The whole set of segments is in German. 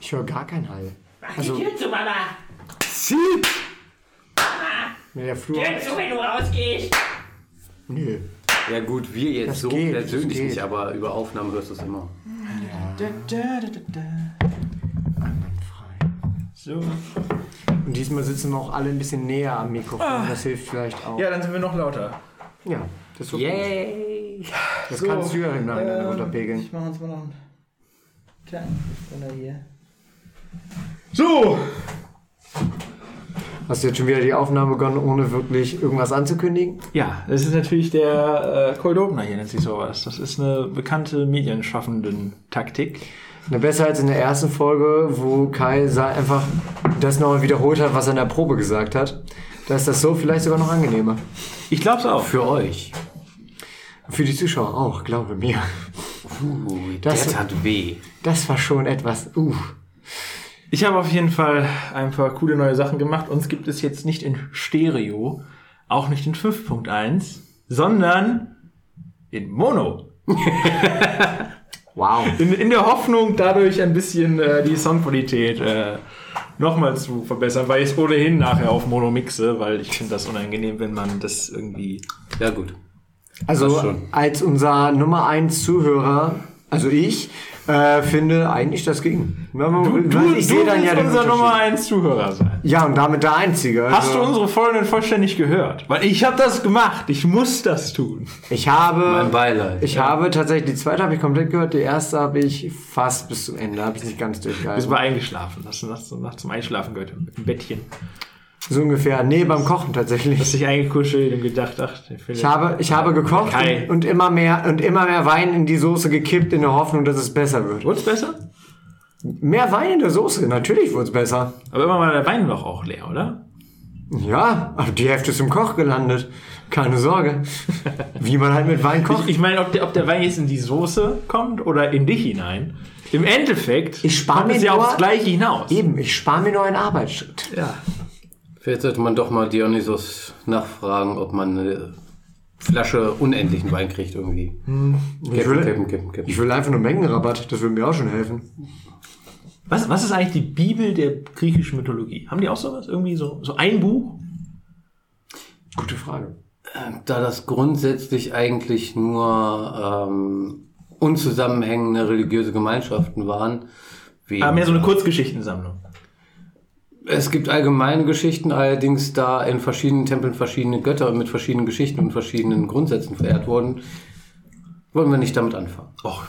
Ich höre gar keinen Hall. Mach Also- die Tür zu, Mama. Sieb! Nee, der Flur. Tür zu, wenn du rausgehst. Nö. Ja gut, wir jetzt Das so geht, persönlich nicht, aber über Aufnahmen hörst du es immer. So. Und diesmal sitzen wir auch alle ein bisschen näher am Mikrofon. Das hilft vielleicht auch. Ja, dann sind wir noch lauter. Ja, das ist so gut. Yay! Das So, kannst du ja im Nachhinein ähm, runterpegeln. Ich mache uns mal noch einen kleinen Runter hier. So! Hast du jetzt schon wieder die Aufnahme begonnen, ohne wirklich irgendwas anzukündigen? Ja, das ist natürlich der äh, Cold Opener hier, nennt sich sowas. Das ist eine bekannte Medienschaffenden-Taktik. Ne, besser als in der ersten Folge, wo Kai einfach das nochmal wiederholt hat, was er in der Probe gesagt hat. Da ist das so vielleicht sogar noch angenehmer. Ich glaub's auch. Für euch. Für die Zuschauer auch, glaube mir. Uh, Das- der tat weh. Das war schon etwas. Uh. Ich habe auf jeden Fall ein paar coole neue Sachen gemacht. Uns gibt es jetzt nicht in Stereo, auch nicht in 5.1, sondern in Mono. Wow. In, in der Hoffnung, dadurch ein bisschen äh, die Soundqualität äh, nochmal zu verbessern, weil ich es ohnehin nachher auf Mono mixe, weil ich finde das unangenehm, wenn man das irgendwie. Ja gut. Also als unser Nummer 1 Zuhörer, also ich, äh, finde eigentlich das ging. Wenn man- weil ich sehe dann ja den unser. Nummer 1 Zuhörer sein. Ja, und damit der Einzige. Hast du Also, unsere Folgen denn vollständig gehört? Weil ich habe das gemacht. Ich muss das tun. Ich Mein habe, Beileid. ich habe tatsächlich, die zweite habe ich komplett gehört, die erste habe ich fast bis zum Ende, habe ich nicht ganz Bist durchgehalten. mal eingeschlafen. Hast du nachts, nachts zum Einschlafen gehört im Bettchen. So ungefähr. Nee, beim Kochen tatsächlich. Hast dich eingekuschelt und gedacht, ach. Ich habe, ich habe gekocht und, und immer mehr und immer mehr Wein in die Soße gekippt in der Hoffnung, dass es besser wird. Wurd's besser? Mehr Wein in der Soße, natürlich wurde es besser. Aber immer mal der Wein doch auch leer, oder? Ja, aber die Hälfte ist im Koch gelandet. Keine Sorge. Wie man halt mit Wein kocht. Ich, ich meine, ob der, ob der Wein jetzt in die Soße kommt oder in dich hinein. Im Endeffekt Ich spar kommt mir es ja nur- aufs Gleiche hinaus. Eben, ich spare mir nur einen Arbeitsschritt. Ja. Vielleicht sollte man doch mal Dionysos nachfragen, ob man eine Flasche unendlichen Wein kriegt irgendwie. Ich Kippen, will, kippen, kippen, kippen. ich will einfach nur Mengenrabatt, das würde mir auch schon helfen. Was, was ist eigentlich die Bibel der griechischen Mythologie? Haben die auch sowas? Irgendwie so, so ein Buch? Gute Frage. Da das grundsätzlich eigentlich nur ähm, unzusammenhängende religiöse Gemeinschaften waren. Wie Ah, mehr so eine Kurzgeschichtensammlung. Es gibt allgemeine Geschichten, allerdings da in verschiedenen Tempeln verschiedene Götter mit verschiedenen Geschichten und verschiedenen Grundsätzen verehrt wurden, wollen wir nicht damit anfangen. Och,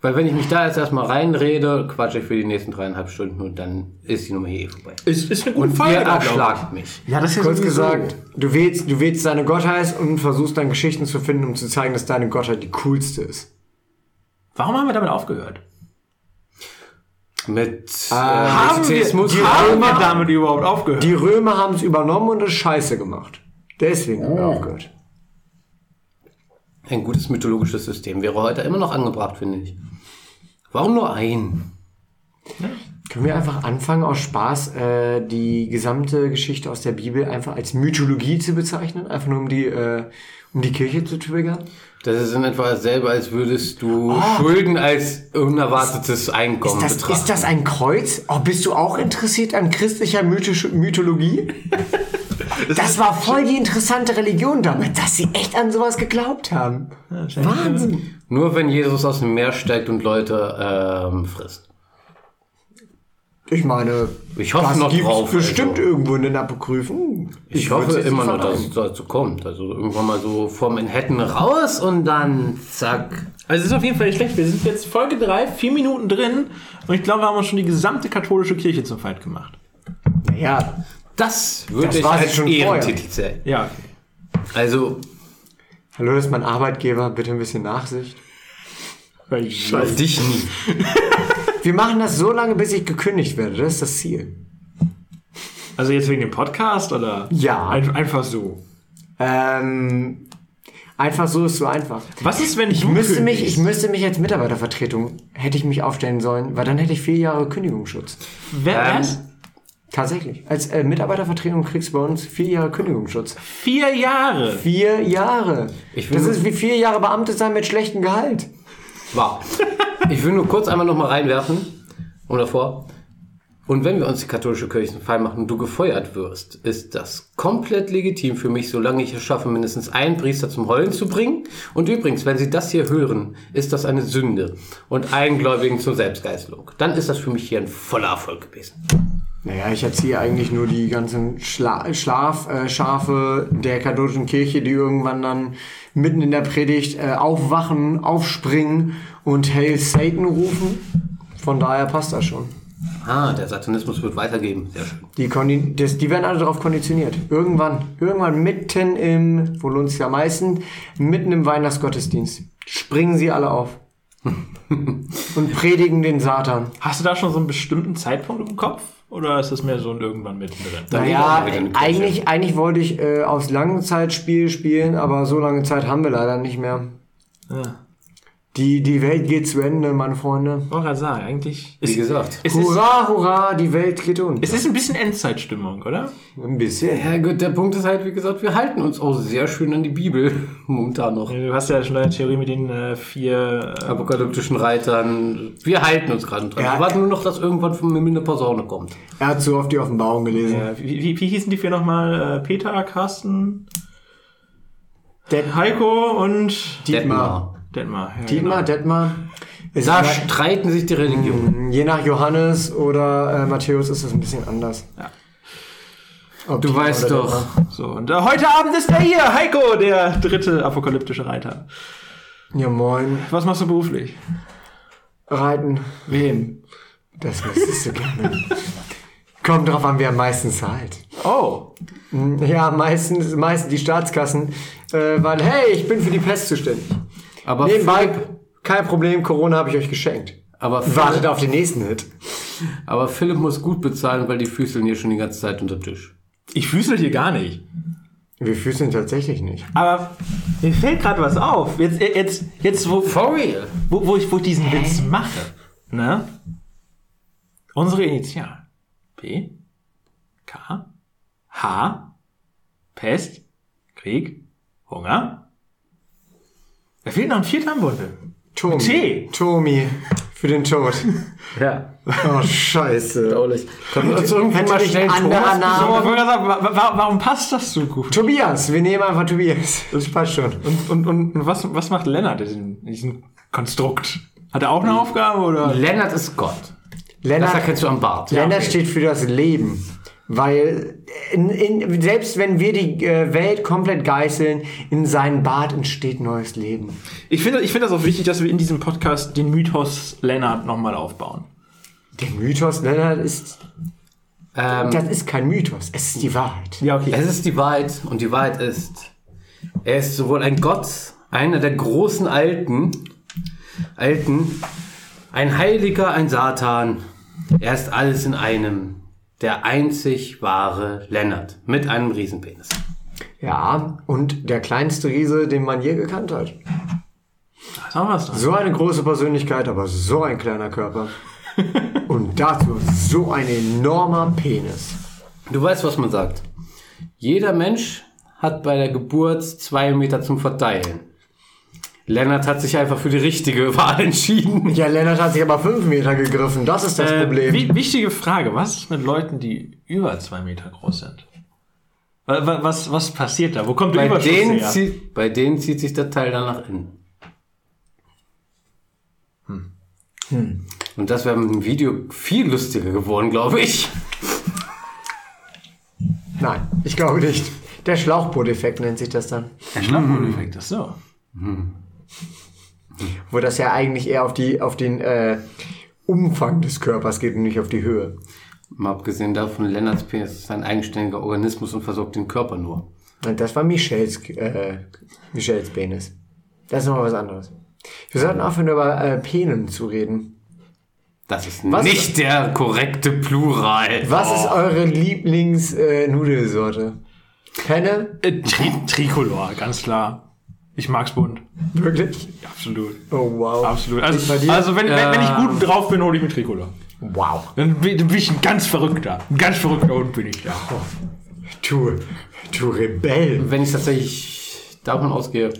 Weil wenn ich mich da jetzt erstmal reinrede, quatsche ich für die nächsten dreieinhalb Stunden und dann ist die Nummer hier eh vorbei. ist, ist eine gute Und ihr ich. erschlagt mich. Ja, das ist Kurz gesagt, du wählst, du wählst deine Gottheit und versuchst dann Geschichten zu finden, um zu zeigen, dass deine Gottheit die coolste ist. Warum haben wir damit aufgehört? Mit äh, Haben wir, die haben wir Römer- damit überhaupt aufgehört? Die Römer haben es übernommen und es scheiße gemacht. Deswegen haben wir aufgehört. Ein gutes mythologisches System wäre heute immer noch angebracht, finde ich. Warum nur ein? Können wir einfach anfangen, aus Spaß äh, die gesamte Geschichte aus der Bibel einfach als Mythologie zu bezeichnen? Einfach nur um die, äh, um die Kirche zu triggern? Das ist in etwa dasselbe, als würdest du Schulden als unerwartetes Einkommen Ist das, betrachten. ist das ein Kreuz? Oh, bist du auch interessiert an christlicher Mythisch Mythologie? Das war voll die interessante Religion damit, dass sie echt an sowas geglaubt haben. Wahnsinn. Nur wenn Jesus aus dem Meer steigt und Leute ähm, frisst. Ich meine, Ich hoffe das noch gibt's drauf, bestimmt also. irgendwo in den Apokryphen. Ich, würd's hoffe immer noch, dass es dazu kommt. Also irgendwann mal so vor Manhattan raus und dann zack. Also es ist auf jeden Fall nicht schlecht. Wir sind jetzt Folge 3, vier Minuten drin und ich glaube, wir haben uns schon die gesamte katholische Kirche zum Feind gemacht. Ja, Das würde Das ich als jetzt schon Ehrentitel zählen. Ja, Also hallo, das ist mein Arbeitgeber, bitte ein bisschen Nachsicht. okay. auf dich nie. Wir machen das so lange, bis ich gekündigt werde. Das ist das Ziel. Also jetzt wegen dem Podcast oder? Ja. Ein, einfach so. Ähm, einfach so ist so einfach. Was ist, wenn Ich du müsste, mich, kündigst? ich müsste mich als Mitarbeitervertretung, hätte ich mich aufstellen sollen, weil dann hätte ich vier Jahre Kündigungsschutz. Wer, Ähm? Tatsächlich. Als äh, Mitarbeitervertretung kriegst du bei uns vier Jahre Kündigungsschutz. Vier Jahre. Vier Jahre. Das ist wie vier Jahre Beamte sein mit schlechtem Gehalt. Wow. Ich will nur kurz einmal noch mal reinwerfen. Und davor. Und wenn wir uns die katholische Kirche einen Fall machen und du gefeuert wirst, ist das komplett legitim für mich, solange ich es schaffe, mindestens einen Priester zum Heulen zu bringen. Und übrigens, wenn sie das hier hören, ist das eine Sünde und einen Gläubigen zur Selbstgeißelung. Dann ist das für mich hier ein voller Erfolg gewesen. Naja, ich erziehe eigentlich nur die ganzen Schla Schlafschafe äh, der katholischen Kirche, die irgendwann dann mitten in der Predigt äh, aufwachen, aufspringen und Hail Satan rufen. Von daher passt das schon. Ah, der Satanismus wird weitergeben. Sehr schön. Die, Kondi das, die werden alle darauf konditioniert. Irgendwann, irgendwann mitten im, wo lohnt sich am meisten, mitten im Weihnachtsgottesdienst, springen sie alle auf. und predigen den Satan. Hast du da schon so einen bestimmten Zeitpunkt im Kopf? Oder ist das mehr so ein irgendwann mittendrin? Naja, eigentlich, eigentlich wollte ich äh, aufs Langzeitspiel spielen, aber so lange Zeit haben wir leider nicht mehr. Ja. Die, die Welt geht zu Ende, meine Freunde. Ich wollte gerade sagen, eigentlich. Wie gesagt. Es ist, Hurra, hurra, die Welt geht unter. es ist ein bisschen Endzeitstimmung, oder? Ein bisschen. Ja gut, der Punkt ist halt, wie gesagt, wir halten uns auch sehr schön an die Bibel momentan noch. Du hast ja schon eine Theorie mit den äh, vier. Äh, Apokalyptischen Reitern. Wir halten uns gerade dran. Ja. Wir warten nur noch, dass irgendwann von mir eine Posaune kommt. Er hat so oft die Offenbarung gelesen. äh, wie, wie, wie hießen die vier nochmal? Äh, Peter, Carsten, Det Heiko und Dietmar. Detmar. Ja, Dietmar, genau. Detmar. Es Da ist- streiten sich die Religionen. je nach Johannes oder äh, Matthäus ist es ein bisschen anders. Ja. Ob Du Dietmar weißt doch. Detmar. So, und äh, heute Abend ist er hier, Heiko, der dritte apokalyptische Reiter. Ja, moin. Was machst du beruflich? Reiten. Wem? Das wüsstest du gerne. Kommt drauf an, wer am meisten zahlt. Oh, Ja, meistens, meistens die Staatskassen, äh, weil, hey, ich bin für die Pest zuständig. Aber Nebenbei, Philipp, kein Problem, Corona habe ich euch geschenkt. aber, Wartet Philipp, auf den nächsten Hit. aber Philipp muss gut bezahlen, weil die füßeln hier schon die ganze Zeit unter Tisch. ich füßel hier gar nicht. Wir füßen tatsächlich nicht. Aber mir fällt gerade was auf. Jetzt, jetzt, jetzt wo, For real? wo, wo, ich, wo ich diesen Witz mache. Ne? Unsere Initialen. P, K, H, Pest, Krieg, Hunger. Da fehlt noch ein vierter im Bunde. Tomi. T. Tomi. Für den Tod. Ja. Oh, scheiße. Traulich. Können wir uns irgendwie Könnte mal schnell ein anderer Name- sagen, wa- wa- warum passt das so gut? Tobias. Wir nehmen einfach Tobias. Das passt schon. Und, und, und was, was macht Lennart in diesem, Konstrukt? Hat er auch eine Aufgabe oder? Lennart ist Gott. Das Lennart, erkennst du am Bart. Lennart steht für das Leben. Weil in, in, selbst wenn wir die äh, Welt komplett geißeln, in seinem Bart entsteht neues Leben. Ich finde ich finde das auch wichtig, dass wir in diesem Podcast den Mythos Lennart nochmal aufbauen. Der Mythos Lennart ist, Ähm, das ist kein Mythos, es ist die Wahrheit. Ja, okay. Es ist die Wahrheit und die Wahrheit ist, er ist sowohl ein Gott, einer der großen Alten, Alten, ein Heiliger, ein Satan. Er ist alles in einem. Der einzig wahre Lennart mit einem Riesenpenis. Ja, und der kleinste Riese, den man je gekannt hat. So eine große Persönlichkeit, aber so ein kleiner Körper. Und dazu so ein enormer Penis. Du weißt, was man sagt. Jeder Mensch hat bei der Geburt zwei Meter zum Verteilen. Lennart hat sich einfach für die richtige Wahl entschieden. Ja, Lennart hat sich aber fünf Meter gegriffen. Das ist das Äh, Problem. wi- wichtige Frage, was ist mit Leuten, die über zwei Meter groß sind? Wa- wa- Was, was passiert da? Wo kommt der Bei denen, her? zieht, bei denen zieht sich der Teil dann nach innen. Und das wäre mit dem Video viel lustiger geworden, glaube ich. Nein, ich glaube nicht. Der Schlauchboot-Effekt nennt sich das dann. Der Schlagbodeneffekt, ach so. Wo das ja eigentlich eher auf, die, auf den äh, Umfang des Körpers geht und nicht auf die Höhe. Mal abgesehen davon, Lennarts Penis ist ein eigenständiger Organismus und versorgt den Körper nur. Und das war Michels, äh, Michels Penis. Das ist noch was anderes. Wir sollten aufhören, über äh, Penen zu reden. Das ist Was- nicht der korrekte Plural. Was Oh. ist eure Lieblings-Nudelsorte? Penne? Äh, Tri Tricolor, ganz klar. Ich mag's bunt. Wirklich? Absolut. Oh, wow. Absolut. Bei Also, dir? also wenn, wenn, wenn ich gut drauf bin, hole ich mir Tricolor. Wow. Dann bin, dann bin ich ein ganz verrückter. Ein ganz verrückter Hund bin ich da. Du, du Rebell. Wenn ich tatsächlich davon ausgehe,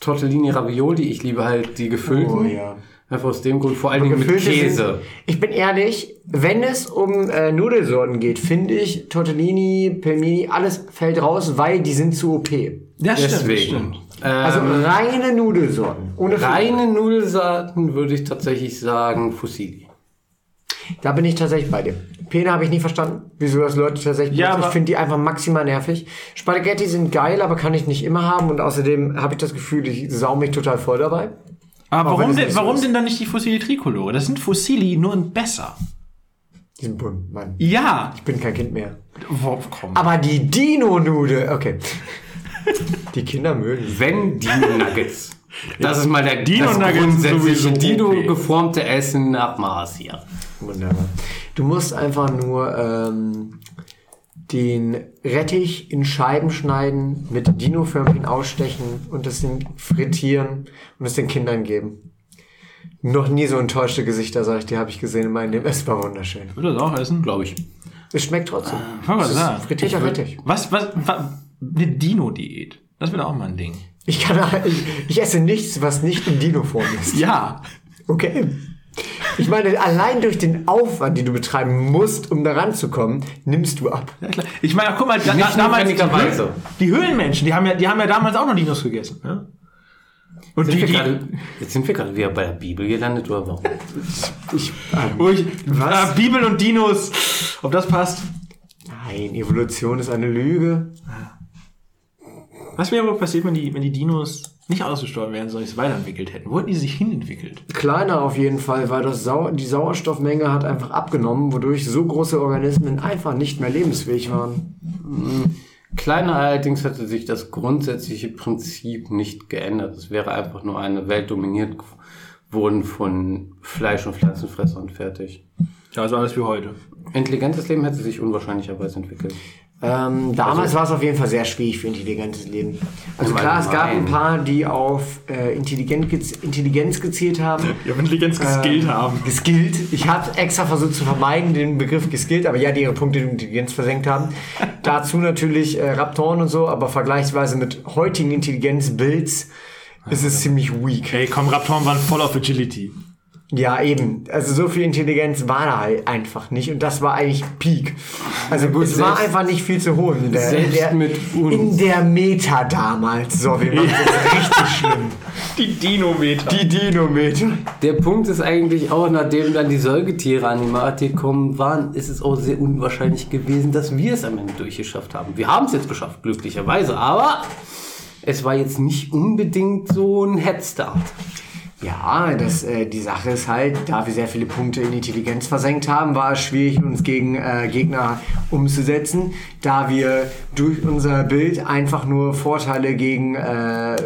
Tortellini Ravioli, ich liebe halt die gefüllten. Oh ja. Einfach aus dem Grund, vor allen Dingen mit Käse. Sind, ich bin ehrlich, wenn es um äh, Nudelsorten geht, finde ich Tortellini, Pelmini, alles fällt raus, weil die sind zu OP. Das Deswegen. Ähm, Also reine Nudelsorten. Ohne reine Nudelsorten würde ich tatsächlich sagen Fusilli. Da bin ich tatsächlich bei dir. Pene habe ich nie verstanden, wieso das Leute tatsächlich Ja. Ich finde die einfach maximal nervig. Spaghetti sind geil, aber kann ich nicht immer haben und außerdem habe ich das Gefühl, ich sau mich total voll dabei. Aber Auch warum, denn, nicht so warum ist. denn dann nicht die Fossili Tricolore? Das sind Fossili nur in besser. Die sind bunt, Mann. Ja. Ich bin kein Kind mehr. Wo, komm. Aber die Dino-Nudel, okay. Die Kinder mögen. Wenn Dino Nuggets. Das ist mal der Dino das Nuggets grundsätzliche sowieso OP. Dino geformte Essen nach Maß hier. Wunderbar. Du musst einfach nur ähm, den Rettich in Scheiben schneiden, mit Dino-Förmchen ausstechen und das den frittieren und es den Kindern geben. Noch nie so enttäuschte Gesichter, sag ich dir, habe ich gesehen in meinem Leben. Es war wunderschön. Würde das auch essen? Glaube ich. Es schmeckt trotzdem. Wollte Es ist sagen. frittierter Rettich. Was, was, was, eine Dino-Diät. Das wäre auch mal ein Ding. Ich, kann, ich, ich esse nichts, was nicht in Dino-Form ist. Ja. Okay. Ich meine, allein durch den Aufwand, den du betreiben musst, um da ranzukommen, nimmst du ab. ja klar. Ich meine, guck mal, da, Nicht damals die. Höhlen, die Höhlenmenschen, die haben, ja, die haben ja damals auch noch Dinos gegessen. Ne? Und Sind die, wir die, gerade, jetzt sind wir gerade wieder bei der Bibel gelandet, oder warum? Ich, wo ich, Was? Äh, Bibel und Dinos, ob das passt. nein, Evolution ist eine Lüge. Was wäre wohl passiert, wenn die, wenn die Dinos nicht ausgestorben wären, sondern sich weiterentwickelt hätten? Wo hätten die sich hinentwickelt? Kleiner auf jeden Fall, weil das Sau die Sauerstoffmenge hat einfach abgenommen, wodurch so große Organismen einfach nicht mehr lebensfähig waren. Kleiner allerdings hätte sich das grundsätzliche Prinzip nicht geändert. Es wäre einfach nur eine Welt dominiert wurden von Fleisch- und Pflanzenfressern fertig. Ja, also alles wie heute. Intelligentes Leben hätte sich unwahrscheinlicherweise entwickelt. Ähm, damals war es auf jeden Fall sehr schwierig für intelligentes Leben. Also klar, es gab ein paar, die auf äh, Intelligenz, gez- Intelligenz gezielt haben. Ja, Intelligenz geskillt haben. Geskillt. Ich habe extra versucht zu vermeiden, den Begriff geskillt, aber ja, die ihre Punkte in Intelligenz versenkt haben. Dazu natürlich äh, Raptoren und so, aber vergleichsweise mit heutigen Intelligenzbuilds ist es ziemlich weak. Hey, komm, Raptoren waren voll auf Agility. Ja, eben. Also so viel Intelligenz war da halt einfach nicht. Und das war eigentlich Peak. Also gut, es war einfach nicht viel zu holen. In der, in selbst der, mit uns. in der Meta damals. So, wir machen das richtig schlimm. Die Dinometer. Die Dino-Meta. Der Punkt ist eigentlich auch, nachdem dann die Säugetiere an die Mate gekommen waren, ist es auch sehr unwahrscheinlich gewesen, dass wir es am Ende durchgeschafft haben. Wir haben es jetzt geschafft, glücklicherweise, aber es war jetzt nicht unbedingt so ein Headstart. Ja, das, äh, die Sache ist halt, da wir sehr viele Punkte in Intelligenz versenkt haben, war es schwierig, uns gegen äh, Gegner umzusetzen, da wir durch unser Bild einfach nur Vorteile gegen äh,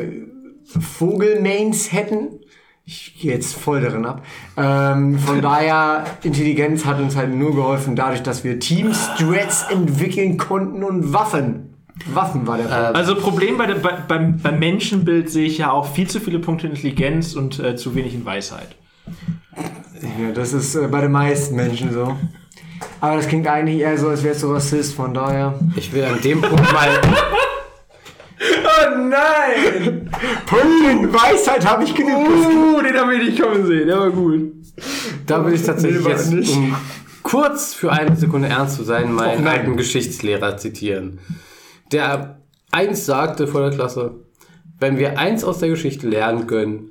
Vogelmains hätten. Ich gehe jetzt voll darin ab. Ähm, von daher, Intelligenz hat uns halt nur geholfen, dadurch, dass wir Team-Strats entwickeln konnten und Waffen. Waffen war der Punkt. Also Problem bei der, bei, beim, beim Menschenbild sehe ich ja auch viel zu viele Punkte in Intelligenz und äh, zu wenig in Weisheit. Ja, das ist äh, bei den meisten Menschen so. Aber das klingt eigentlich eher so, als wärst du Rassist, von daher. Ich will an dem Punkt mal, Oh nein! Punkte Weisheit habe ich genug. Uh, den habe ich nicht kommen sehen, der war gut. da will ich tatsächlich Nee, jetzt, nicht. um kurz für eine Sekunde ernst zu sein, meinen nein. alten Geschichtslehrer zitieren. Der eins sagte vor der Klasse, wenn wir eins aus der Geschichte lernen können,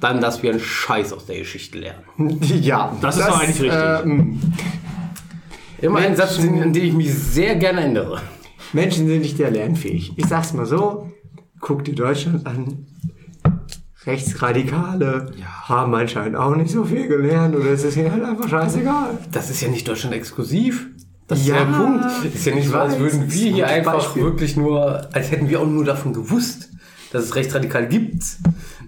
dann, dass wir einen Scheiß aus der Geschichte lernen. Ja, Das ist doch eigentlich richtig. Äh, mh. Immer ein Satz, an den ich mich sehr gerne ändere. Menschen sind nicht sehr lernfähig. Ich sag's mal so: guck dir Deutschland an. Rechtsradikale haben anscheinend auch nicht so viel gelernt oder es ist ihnen halt einfach scheißegal. Das ist ja nicht Deutschland exklusiv. Das Ja, ist ja der Punkt. Ist ja nicht ich so, als würden das wir hier ein einfach Beispiel. wirklich nur, als hätten wir auch nur davon gewusst, dass es Rechtsradikale gibt.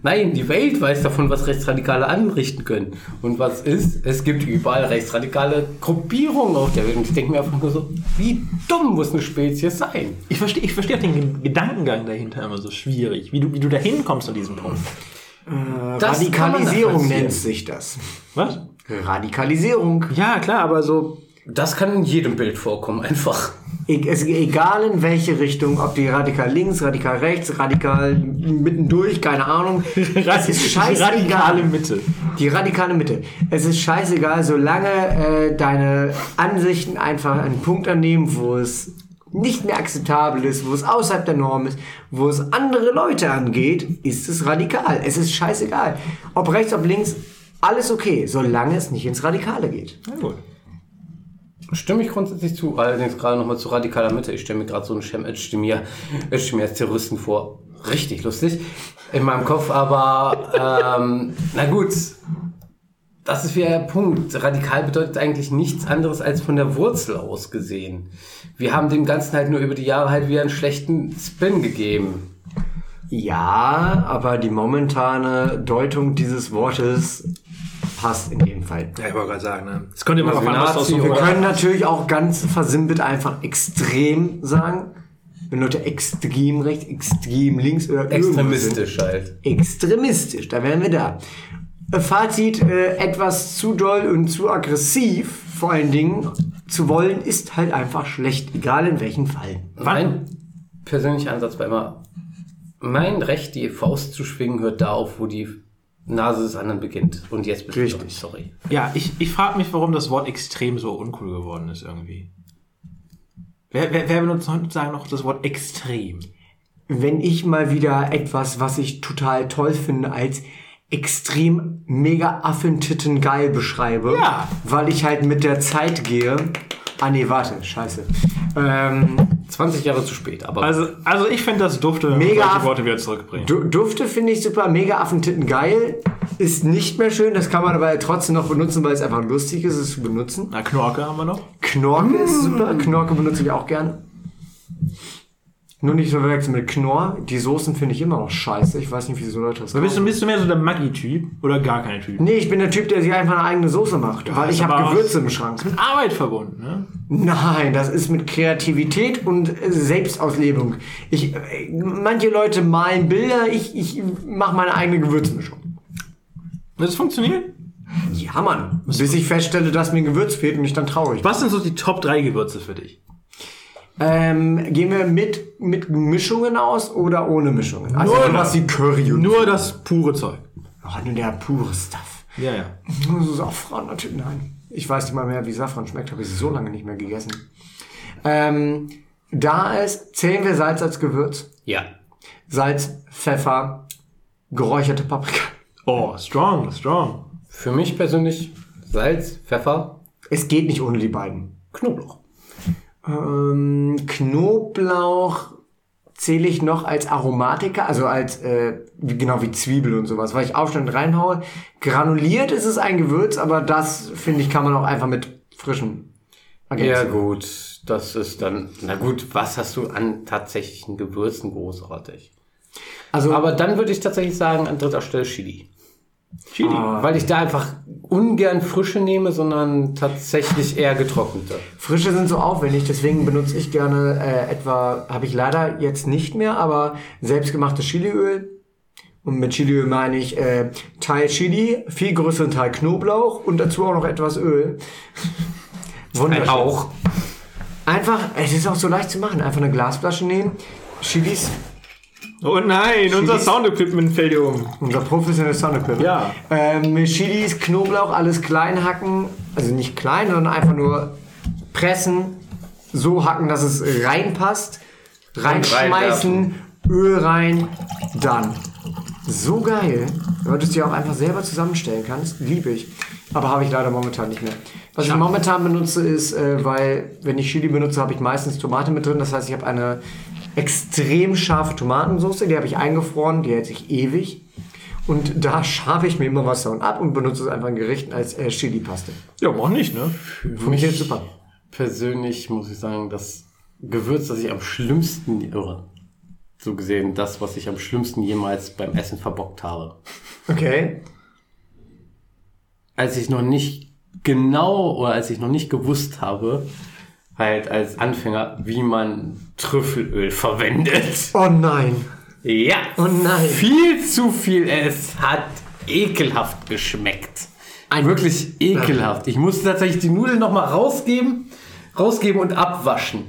Nein, die Welt weiß davon, was Rechtsradikale anrichten können. Und was ist? Es gibt überall rechtsradikale Gruppierungen auf der Welt. Und ich denke mir einfach nur so, wie dumm muss eine Spezies sein? Ich verstehe ich versteh auch den Gedankengang dahinter immer so schwierig, wie du, wie du da hinkommst an diesem Punkt. Das kann man Radikalisierung nennt sich das. Was? Radikalisierung. Ja, klar, aber so. Das kann in jedem Bild vorkommen, einfach. E- Es, egal in welche Richtung, ob die radikal links, radikal rechts, radikal mittendurch, keine Ahnung. Es ist scheißegal. Radikale Mitte. Die radikale Mitte. Es ist scheißegal, solange äh, deine Ansichten einfach einen Punkt annehmen, wo es nicht mehr akzeptabel ist, wo es außerhalb der Norm ist, wo es andere Leute angeht, ist es radikal. Es ist scheißegal. Ob rechts, ob links, alles okay, solange es nicht ins Radikale geht. Na gut. Stimme ich grundsätzlich zu, allerdings gerade nochmal zu radikaler Mitte. Ich stelle mir gerade so einen Özdemir, Özdemir als Terroristen vor. Richtig lustig in meinem Kopf, aber ähm, na gut, das ist wieder der Punkt. Radikal bedeutet eigentlich nichts anderes als von der Wurzel aus gesehen. Wir haben dem Ganzen halt nur über die Jahre halt wieder einen schlechten Spin gegeben. Ja, aber die momentane Deutung dieses Wortes passt in dem Fall. Ja, ich wollte gerade sagen, ne? Es könnte immer Also noch. Wir oder- können natürlich auch ganz versimpelt einfach extrem sagen. Wenn Leute extrem rechts, extrem links oder Extremistisch halt. Extremistisch, da wären wir da. Fazit, äh, etwas zu doll und zu aggressiv, vor allen Dingen, zu wollen, ist halt einfach schlecht, egal in welchem Fall. Mein persönlicher Ansatz war immer, mein Recht, die Faust zu schwingen, hört da auf, wo die Nase des anderen beginnt. Und jetzt bist Richtig. du sorry. Ja, ich, ich frage mich, warum das Wort extrem so uncool geworden ist irgendwie. Wer, wer, wer benutzt heutzutage noch das Wort extrem? wenn ich mal wieder etwas, was ich total toll finde, als extrem mega Affentitten geil beschreibe, Ja. weil ich halt mit der Zeit gehe. Ah nee, warte, scheiße. Ähm, 20 Jahre zu spät, aber Also, also ich finde das dufte, Mega Worte wieder zurückbringen. Du- Dufte finde ich super, mega Affentitten geil. Ist nicht mehr schön, das kann man aber trotzdem noch benutzen, weil es einfach lustig ist, es zu benutzen. Na, Knorke haben wir noch. Knorke ist super, Knorke benutze ich auch gerne. Nur nicht so verwechseln mit Knorr. Die Soßen finde ich immer noch scheiße. Ich weiß nicht, wieso Leute das Aber bist, du, kaufen. bist du mehr so der Maggi-Typ oder gar kein Typ? Nee, ich bin der Typ, der sich einfach eine eigene Soße macht, weil ist ich habe Gewürze im Schrank. Mit Arbeit verbunden, ne? Nein, das ist mit Kreativität und äh, Selbstauslebung. Ich, äh, manche Leute malen Bilder, ich, ich mache meine eigene Gewürzmischung. Das funktioniert? Ja, Mann. Bis ich feststelle, dass mir ein Gewürz fehlt und ich dann traurig bin. Was sind so die Top 3 Gewürze für dich? Ähm, gehen wir mit, mit Mischungen aus oder ohne Mischungen? Also Nur sowas das. wie Curry und Nur das pure Zeug. Oh, nur der pure Stuff. Ja, ja. Nur so Safran natürlich. Nein. Ich weiß nicht mal mehr, wie Safran schmeckt, habe ich so lange nicht mehr gegessen. Ähm, da ist, zählen wir Salz als Gewürz. ja. Salz, Pfeffer, geräucherte Paprika. Oh, strong, strong. Für mich persönlich Salz, Pfeffer, Es geht nicht ohne die beiden. Knoblauch. Ähm, Knoblauch zähle ich noch als Aromatiker, also als, äh, genau wie Zwiebel und sowas, weil ich aufstand reinhaue. Granuliert ist es ein Gewürz, aber das, finde ich, kann man auch einfach mit frischen Ja ergänzen. gut, das ist dann, na gut, was hast du an tatsächlichen Gewürzen großartig? Also, Aber dann würde ich tatsächlich sagen, an dritter Stelle Chili. Chili. Weil ich da einfach ungern frische nehme, sondern tatsächlich eher getrocknete. Frische sind so aufwendig, deswegen benutze ich gerne äh, etwa, habe ich leider jetzt nicht mehr, aber selbstgemachtes Chiliöl. Und mit Chiliöl meine ich äh, Teil Chili, viel größeren Teil Knoblauch und dazu auch noch etwas Öl. Wunderschön. Auch. Einfach, es ist auch so leicht zu machen. Einfach eine Glasflasche nehmen, Chilis, Oh nein, unser. Sound-Equipment fällt dir um. unser professionelles Soundequipment. Ja. Ähm, Chilis, Knoblauch, alles klein hacken. Also nicht klein, sondern einfach nur pressen, so hacken, dass es reinpasst. Reinschmeißen, Öl rein, dann. So geil. Weil du es dir auch einfach selber zusammenstellen kannst. Liebe ich. Aber habe ich leider momentan nicht mehr. Was ich momentan benutze ist, äh, weil wenn ich Chili benutze, habe ich meistens Tomate mit drin. Das heißt, ich habe eine extrem scharfe Tomatensauce. Die habe ich eingefroren. Die hält sich ewig. Und da schabe ich mir immer was davon ab und benutze es einfach in Gerichten als äh, Chili-Paste. Ja, auch nicht, ne? Funktioniert super. Persönlich muss ich sagen, das Gewürz, das ich am schlimmsten, oder so gesehen, das, was ich am schlimmsten jemals beim Essen verbockt habe. Okay. Als ich noch nicht genau oder als ich noch nicht gewusst habe, halt als Anfänger, wie man Trüffelöl verwendet. Oh nein. Ja. Oh nein. Viel zu viel. Es hat ekelhaft geschmeckt. Ein wirklich ekelhaft. Ich musste tatsächlich die Nudeln nochmal rausgeben, rausgeben und abwaschen.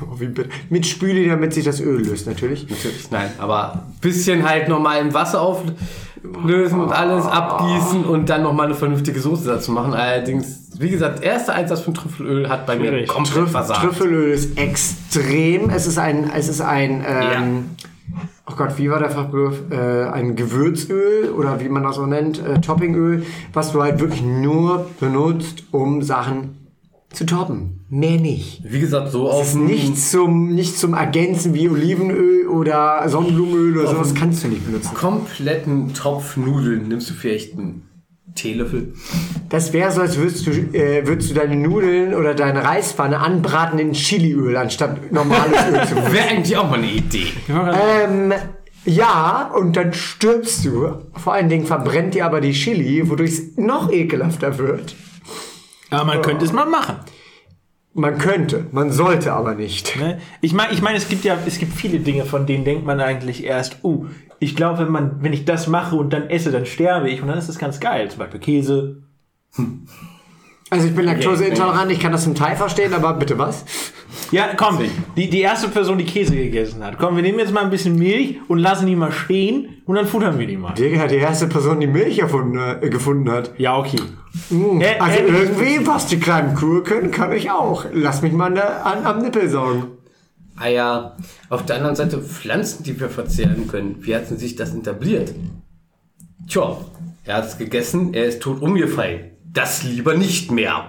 Oh, wie. Mit Spüli, damit sich das Öl löst, natürlich. Natürlich, nein, aber bisschen halt nochmal im Wasser auflösen und alles abgießen und dann nochmal eine vernünftige Soße dazu machen. Allerdings, wie gesagt, erster Einsatz von Trüffelöl hat bei mir Schwierig. komplett versagt. Trüffelöl ist extrem. Es ist ein, es ist ein, ähm, oh Gott, wie war der Fachbegriff? Äh, ein Gewürzöl oder wie man das so nennt, äh, Toppingöl, was du halt wirklich nur benutzt, um Sachen zu toppen. Mehr nicht. Wie gesagt, so auf Es ist nicht zum, nicht zum Ergänzen wie Olivenöl oder Sonnenblumenöl oder sowas kannst du nicht benutzen. kompletten Topf Nudeln nimmst du vielleicht einen Teelöffel. Das wäre so, als würdest du, äh, würdest du deine Nudeln oder deine Reispfanne anbraten in Chiliöl, anstatt normales Öl zu. Wäre eigentlich auch mal eine Idee. Ähm, ja, und dann stirbst du. Vor allen Dingen verbrennt dir aber die Chili, wodurch es noch ekelhafter wird. Aber man könnte es mal machen. Man könnte, man sollte aber nicht. Ne? Ich meine, ich meine, es gibt ja, es gibt viele Dinge, von denen denkt man eigentlich erst, oh, ich glaube, wenn man, wenn ich das mache und dann esse, dann sterbe ich und dann ist das ganz geil. Zum Beispiel Käse. Also ich bin laktoseintolerant, ich kann das zum Teil verstehen, aber bitte was? Ja, komm, die, die erste Person, die Käse gegessen hat. Komm, wir nehmen jetzt mal ein bisschen Milch und lassen die mal stehen und dann futtern wir die mal. Digga, die erste Person, die Milch erfunden, äh, gefunden hat. Ja, okay. Äh, also äh, irgendwie, was die kleinen Kühe können, kann ich auch. Lass mich mal an der, an, am Nippel saugen. Ah ja, auf der anderen Seite Pflanzen, die wir verzehren können. Wie hat sich das etabliert? Tja, er hat es gegessen, er ist tot umgefallen. Das lieber nicht mehr.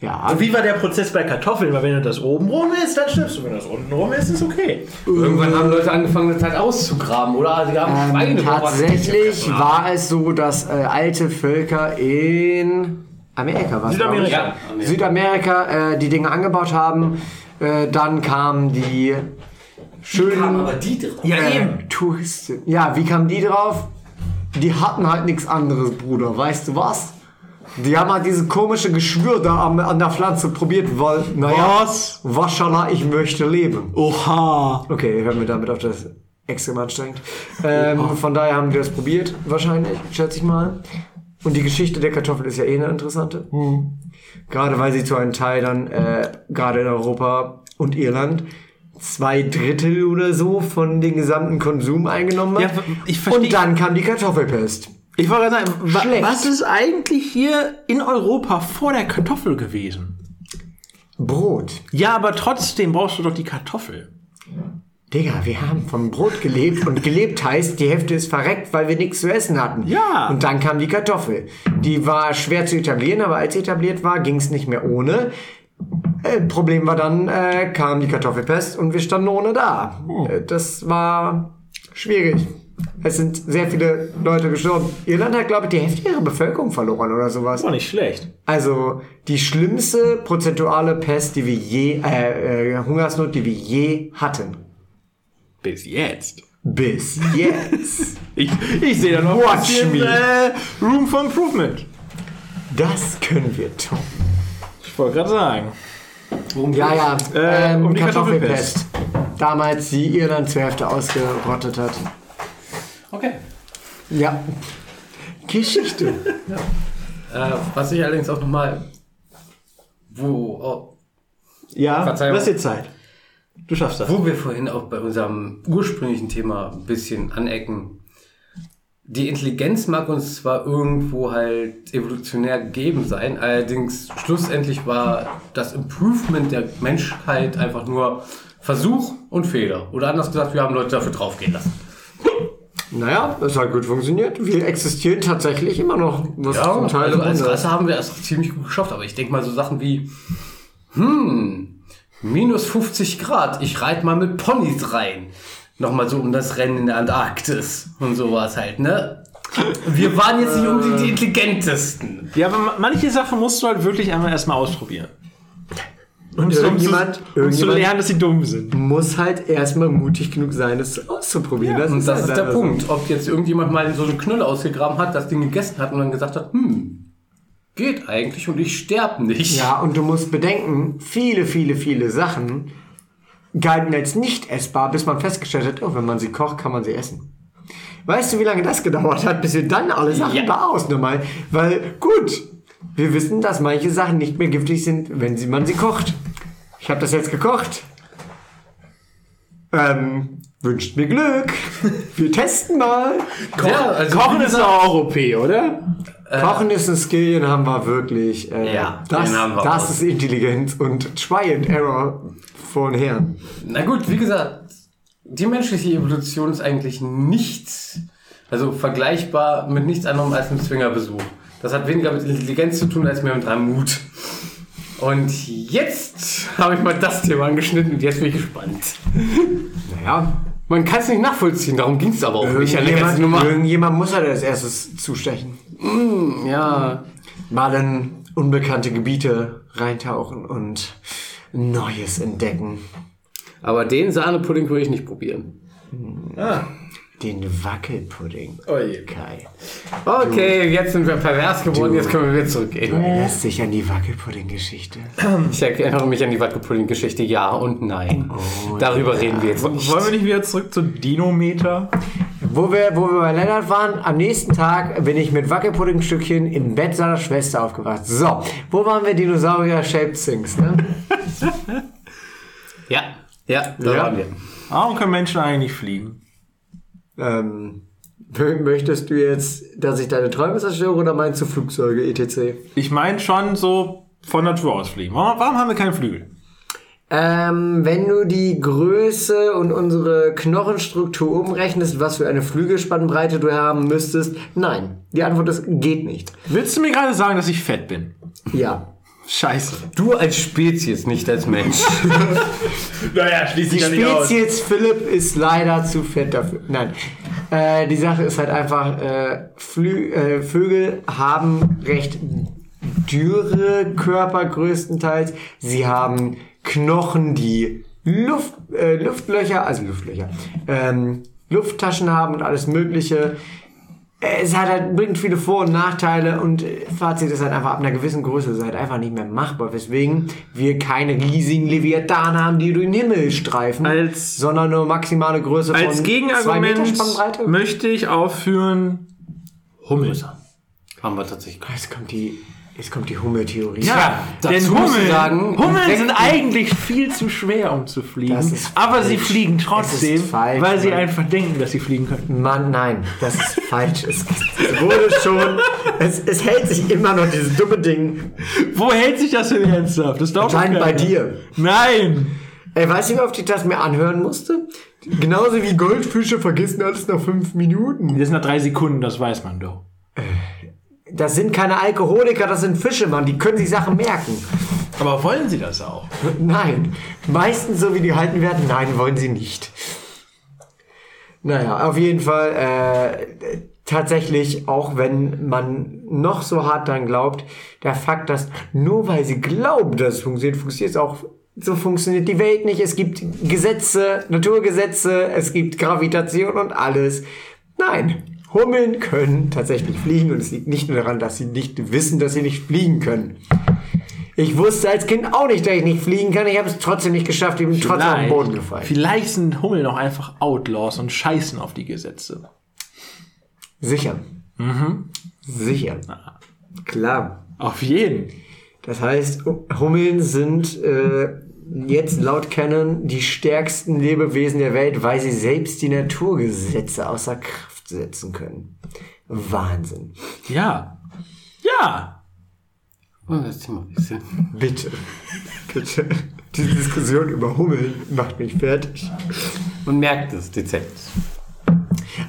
Ja, Und wie war der Prozess bei Kartoffeln? Weil wenn du das oben rum ist, dann stirbst du. Wenn das unten rum ist, ist okay. Irgendwann haben Leute angefangen, das halt auszugraben, oder? Sie haben Ähm, Schweine tatsächlich war es so, dass äh, alte Völker in Amerika was Südamerika. Ja, Südamerika äh, die Dinge angebaut haben. Äh, dann kamen die schönen Kamen aber die drauf. Ja, äh, eben. Touristen. Ja, wie kamen die drauf? Die hatten halt nichts anderes, Bruder. Weißt du was? Die haben halt diese komische Geschwür da am, an der Pflanze probiert, weil, naja, Was? Waschala, ich möchte leben. Oha. Okay, hören wir damit auf das extrem anstrengend. Ähm, von daher haben wir das probiert, wahrscheinlich, schätze ich mal. Und die Geschichte der Kartoffel ist ja eh eine interessante. Gerade weil sie zu einem Teil dann, äh, gerade in Europa und Irland, zwei Drittel oder so von den gesamten Konsum eingenommen hat. Ja, ich und dann kam die Kartoffelpest. Ich wollte gerade sagen, wa Schlecht. was ist eigentlich hier in Europa vor der Kartoffel gewesen? Brot. Ja, aber trotzdem brauchst du doch die Kartoffel. Digga, wir haben vom Brot gelebt und gelebt heißt, die Hälfte ist verreckt, weil wir nichts zu essen hatten. Ja. Und dann kam die Kartoffel. Die war schwer zu etablieren, aber als sie etabliert war, ging es nicht mehr ohne. Äh, Problem war dann, äh, kam die Kartoffelpest und wir standen ohne da. Äh, das war schwierig. Es sind sehr viele Leute gestorben. Irland hat, glaube ich, die Hälfte ihrer Bevölkerung verloren oder sowas. War nicht schlecht. Also die schlimmste prozentuale Pest, die wir je, äh, äh, Hungersnot, die wir je hatten. Bis jetzt. Bis jetzt. Ich, ich sehe da noch ein Watch bisschen me. äh, Room for Improvement. Das können wir toppen. Ich wollte gerade sagen. Ja, ja. Äh, ähm, um die Kartoffelpest. Damals, die Irland zur Hälfte ausgerottet hat. Okay. Ja. Geschichte. Äh, was ich allerdings auch nochmal, wo, oh, Ja, Verzeihung. lass dir Zeit. Du schaffst das. wo wir vorhin auch bei unserem ursprünglichen Thema ein bisschen anecken. Die Intelligenz mag uns zwar irgendwo halt evolutionär gegeben sein, allerdings schlussendlich war das Improvement der Menschheit einfach nur Versuch und Fehler. Oder anders gesagt, wir haben Leute dafür draufgehen lassen. Naja, es hat gut funktioniert. Wir existieren tatsächlich immer noch. Was Ja, zum Teil also als. Rasse haben wir es ziemlich gut geschafft, aber ich denke mal so Sachen wie, hm, minus 50 Grad, ich reite mal mit Ponys rein. Nochmal so um das Rennen in der Antarktis und sowas halt, ne? Wir waren jetzt nicht unbedingt die intelligentesten. Ja, aber ma- manche Sachen musst du halt wirklich einmal erstmal ausprobieren. Und Um irgendjemand, zu, um zu irgendjemand lernen, dass sie dumm sind. muss halt erstmal mutig genug sein, es auszuprobieren. das Und das halt ist der so. Punkt. Ob jetzt irgendjemand mal so eine Knülle ausgegraben hat, das Ding gegessen hat und dann gesagt hat, hm, geht eigentlich und ich sterb nicht. Ja, und du musst bedenken, viele, viele, viele Sachen galten als nicht essbar, bis man festgestellt hat, oh, wenn man sie kocht, kann man sie essen. Weißt du, wie lange das gedauert hat, bis wir dann alle Sachen Ja. da Weil, gut, wir wissen, dass manche Sachen nicht mehr giftig sind, wenn sie, man sie kocht. Ich habe das jetzt gekocht. Ähm, wünscht mir Glück. Wir testen mal. Ja, also Kochen ist doch auch OP, oder? Kochen ist ein Skill, den haben wir wirklich. Äh, Ja, das, den haben wir das auch. ist Intelligenz und Try and Error vorher. Na gut, wie gesagt, die menschliche Evolution ist eigentlich nichts, also vergleichbar mit nichts anderem als einem Zwingerbesuch. Das hat weniger mit Intelligenz zu tun als mehr mit einem Mut. Und jetzt habe ich mal das Thema angeschnitten und jetzt bin ich gespannt. Naja, Man kann es nicht nachvollziehen, darum ging es aber auch nicht an der irgendjemand, ganzen Nummer. irgendjemand muss halt als erstes zustechen. Ja, Mal in unbekannte Gebiete reintauchen und Neues entdecken. aber den Sahnepudding würde ich nicht probieren. Den Wackelpudding. Oje. Kai. Okay, jetzt sind wir pervers geworden, jetzt können wir wieder zurückgehen. Lässt sich an die Wackelpudding-Geschichte. Ich erinnere mich an die Wackelpudding-Geschichte, ja und nein. Darüber reden wir jetzt nicht. Wollen wir nicht wieder zurück zu Dinometer? Wo wir, wo wir bei Lennart waren, am nächsten Tag bin ich mit Wackelpuddingstückchen im Bett seiner Schwester aufgewacht. So, wo waren wir? Dinosaurier-Shaped Things, ne? Ja, ja, da Ja. waren wir. Warum können Menschen eigentlich fliegen? Ähm, mö- möchtest du jetzt, dass ich deine Träume zerstöre oder meinst du Flugzeuge, etc.? Ich meine schon so von Natur aus fliegen. Warum, haben wir keine Flügel? Ähm, wenn du die Größe und unsere Knochenstruktur umrechnest, was für eine Flügelspannbreite du haben müsstest, nein. Die Antwort ist, geht nicht. Willst du mir gerade sagen, dass ich fett bin? Ja. Scheiße. Du als Spezies, nicht als Mensch. Naja, schließt Die Spezies Philipp ist leider zu fett dafür. Nein. Äh, die Sache ist halt einfach, äh, Flü äh, Vögel haben recht dürre Körper größtenteils. Sie haben Knochen, die Luft, äh, Luftlöcher, also Luftlöcher, ähm, Lufttaschen haben und alles Mögliche. Es hat halt, bringt viele Vor- und Nachteile und äh, Fazit ist halt einfach, ab einer gewissen Größe ist halt einfach nicht mehr machbar, weswegen wir keine riesigen Leviathan haben, die durch den Himmel streifen, Als- sondern nur maximale Größe von Als Gegenargument Spannbreite. möchte ich aufführen Hummel. Haben wir tatsächlich. Jetzt kommt die, jetzt kommt die Hummeltheorie. Ja, dazu denn Hummeln, sagen, Hummeln sind eigentlich viel zu schwer, um zu fliegen. Das ist aber sie falsch. fliegen Es trotzdem, ist falsch, weil sie Mann. einfach denken, dass sie fliegen können. Mann, nein, das ist falsch. Es, es wurde schon, es, es hält sich immer noch dieses dumme Ding. Wo hält sich das denn ernsthaft? Das dauert doch Anscheinend bei dir. Nein! Ey, weißt du, wie oft ich das mir anhören musste? Genauso wie Goldfische vergessen alles nach fünf Minuten. Das sind nach drei Sekunden, das weiß man doch. Das sind keine Alkoholiker, das sind Fische, Mann. Die können sich Sachen merken. Aber wollen sie das auch? Nein. Meistens so wie die halten werden, nein, wollen sie nicht. Naja, auf jeden Fall äh, tatsächlich, auch wenn man noch so hart dann glaubt, der Fakt, dass nur weil sie glauben, dass es funktioniert, funktioniert es auch. So funktioniert die Welt nicht. Es gibt Gesetze, Naturgesetze, es gibt Gravitation und alles. Nein, Hummeln können tatsächlich fliegen und es liegt nicht nur daran, dass sie nicht wissen, dass sie nicht fliegen können. Ich wusste als Kind auch nicht, dass ich nicht fliegen kann. Ich habe es trotzdem nicht geschafft. Ich bin trotzdem auf den Boden gefallen. vielleicht sind Hummeln auch einfach Outlaws und scheißen auf die Gesetze. Sicher. Sicher. Klar. Auf jeden. Das heißt, Hummeln sind äh, jetzt laut Canon die stärksten Lebewesen der Welt, weil sie selbst die Naturgesetze außer Kraft setzen können. Wahnsinn. Ja. Ja. Oh, das Thema wechseln. Bitte. Bitte. Diese Diskussion über Hummeln macht mich fertig. Und merkt es dezent.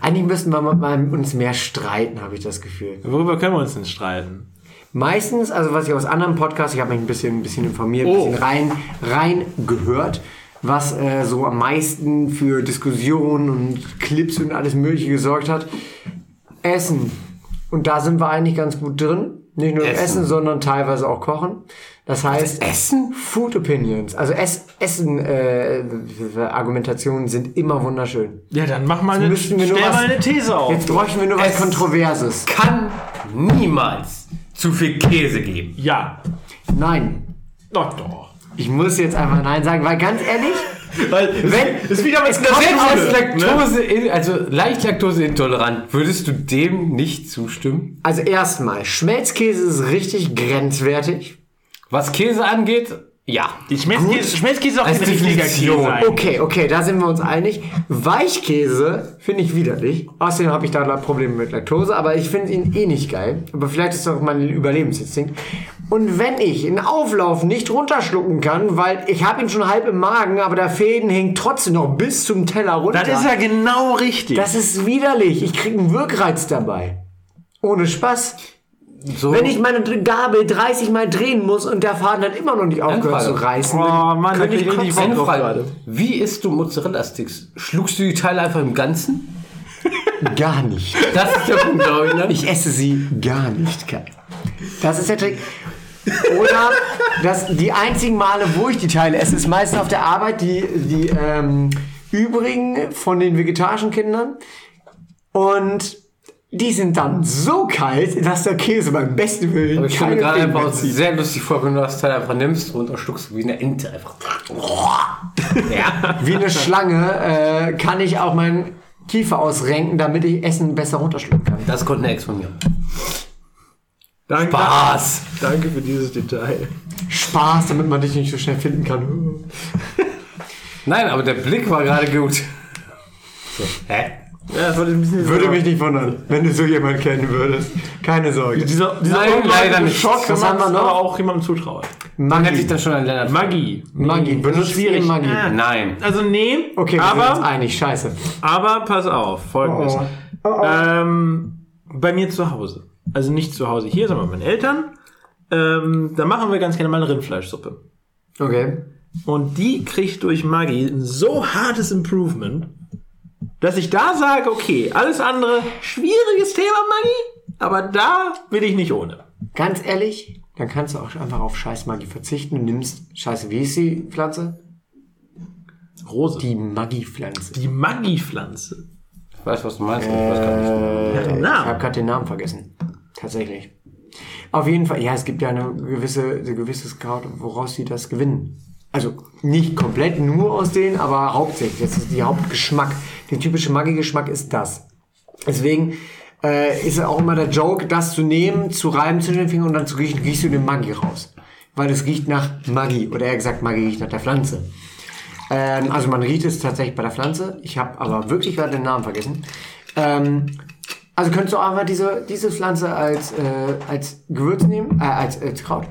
Eigentlich müssten wir mal uns mehr streiten, habe ich das Gefühl. Worüber können wir uns denn streiten? Meistens, also was ich aus anderen Podcasts, ich habe mich ein bisschen, ein bisschen informiert, ein Oh. bisschen rein, rein gehört, was äh, so am meisten für Diskussionen und Clips und alles Mögliche gesorgt hat. Essen. Und da sind wir eigentlich ganz gut drin. Nicht nur Essen, Essen. sondern teilweise auch Kochen. Das heißt, Essen? Food Opinions, also Ess, Essen äh, Argumentationen sind immer wunderschön. Ja, dann mach mal eine, stell nur was- mal eine These auf. Jetzt bräuchten wir nur was Es- Kontroverses. Kann niemals zu viel Käse geben. Ja. Nein, Doch, doch. Ich muss jetzt einfach Nein sagen, weil ganz ehrlich, Weil Wenn- ist wieder was es kommt aus ne? Laktose, also leicht laktoseintolerant, würdest du dem nicht zustimmen? Also erstmal, Schmelzkäse ist richtig grenzwertig. Was Käse angeht, ja. Die Schmelzkäse, Schmelzkäse ist auch Als kein richtiger. Käse. Okay, okay, da sind wir uns einig. Weichkäse finde ich widerlich. Außerdem habe ich da Probleme mit Laktose, aber ich finde ihn eh nicht geil. Aber vielleicht ist das auch mein Überlebensinstinkt. Und wenn ich einen Auflauf nicht runterschlucken kann, weil ich habe ihn schon halb im Magen, aber der Fäden hängt trotzdem noch bis zum Teller runter. Dann ist er genau richtig. das ist widerlich. Ich kriege einen Wirkreiz dabei. Ohne Spaß. So, Wenn ich meine Gabel 30 Mal drehen muss und der Faden hat immer noch nicht aufgehört zu reißen, Oh, Mann, könnte ich richtig Frage. gerade. Wie isst du Mozzarella-Sticks? Schluckst du die Teile einfach im Ganzen? Gar nicht. Das ist der Punkt, glaube ich. Ne? Ich esse sie gar nicht, Kai. Das ist der Trick. Oder das, die einzigen Male, wo ich die Teile esse, ist meistens auf der Arbeit die, die ähm, übrigen von den vegetarischen Kindern. Und die sind dann so kalt, dass der Käse beim besten Willen Aber ich stelle mir keine gerade einfach zieht. sehr lustig vor, wenn du das Teil einfach nimmst und schluckst wie eine Ente einfach. Ja. Wie eine Schlange äh, kann ich auch meinen Kiefer ausrenken, damit ich Essen besser runterschlucken kann. Das konnte eine Ex von mir. Danke, Spaß. danke für dieses Detail. Spaß, damit man dich nicht so schnell finden kann. Nein, aber der Blick war gerade gut. So. Hä? Ja, das Würde mich nicht wundern, wenn du so jemanden kennen würdest. Keine Sorge. Dieser, dieser Nein, leider nicht. Schock, wenn haben man wir noch? aber auch jemandem zutraut. Man nennt sich dann schon ein Lennart. Magie. Maggi, benutzt schwierig. Maggi? Ah. Nein. Also nee, Okay, wir sind uns aber, einig, scheiße. aber pass auf, folgendes. Oh, oh. Ähm, bei mir zu Hause. Also nicht zu Hause hier, sondern bei meinen Eltern. Ähm, da machen wir ganz gerne mal eine Rindfleischsuppe. Okay. Und die kriegt durch Maggi ein so hartes Improvement, dass ich da sage, okay, alles andere, schwieriges Thema, Maggi, aber da will ich nicht ohne. Ganz ehrlich, dann kannst du auch einfach auf Scheiß Maggi verzichten und nimmst, wie ist die Pflanze? Rose. Die Maggi-Pflanze. Die Maggi-Pflanze. Ich weiß, was du meinst. aber ich weiß gar nicht. Äh, ich habe gerade den Namen vergessen. Tatsächlich. Auf jeden Fall, ja, es gibt ja eine gewisse, ein gewisses Kraut, woraus sie das gewinnen. Also nicht komplett nur aus denen, aber hauptsächlich. Das ist die Hauptgeschmack. Der typische Maggi-Geschmack ist das. Deswegen äh, ist auch immer der Joke, das zu nehmen, zu reiben zwischen den Fingern und dann zu riechen, riechst du den Maggi raus. Weil es riecht nach Maggi. Oder eher gesagt, Maggi riecht nach der Pflanze. Ähm, also man riecht es tatsächlich bei der Pflanze. Ich habe aber wirklich gerade den Namen vergessen. Ähm, also könntest du einfach diese, diese Pflanze als, äh, als Gewürz nehmen, äh, als, als Kraut.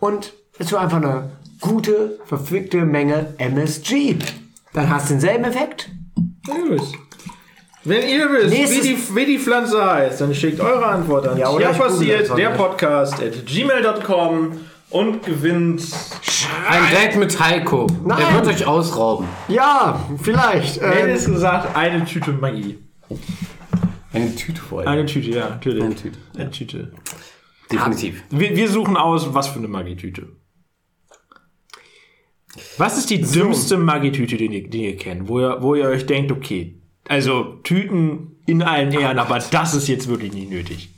Und dazu einfach eine gute, verfickte Menge MSG. Dann hast du denselben Effekt. Wenn ihr wisst, Nächstes- wie die, wie die Pflanze heißt, dann schickt eure Antwort an Ja, ja, oder ja ich google passiert, der. Podcast at gmail.com und gewinnt Ein Date mit Heiko. Nein. Der wird euch ausrauben. Ja, vielleicht. Wer Ähm, ist gesagt, eine Tüte Magie. Eine Tüte voll. Eine Tüte, ja, natürlich. Eine Tüte. Eine Tüte. Definitiv. Wir, wir suchen aus, was für eine Magietüte. Was ist die dümmste Magietüte, die ihr, die ihr kennt, wo ihr, wo ihr euch denkt, okay, also Tüten in allen Ehren, aber das ist jetzt wirklich nicht nötig.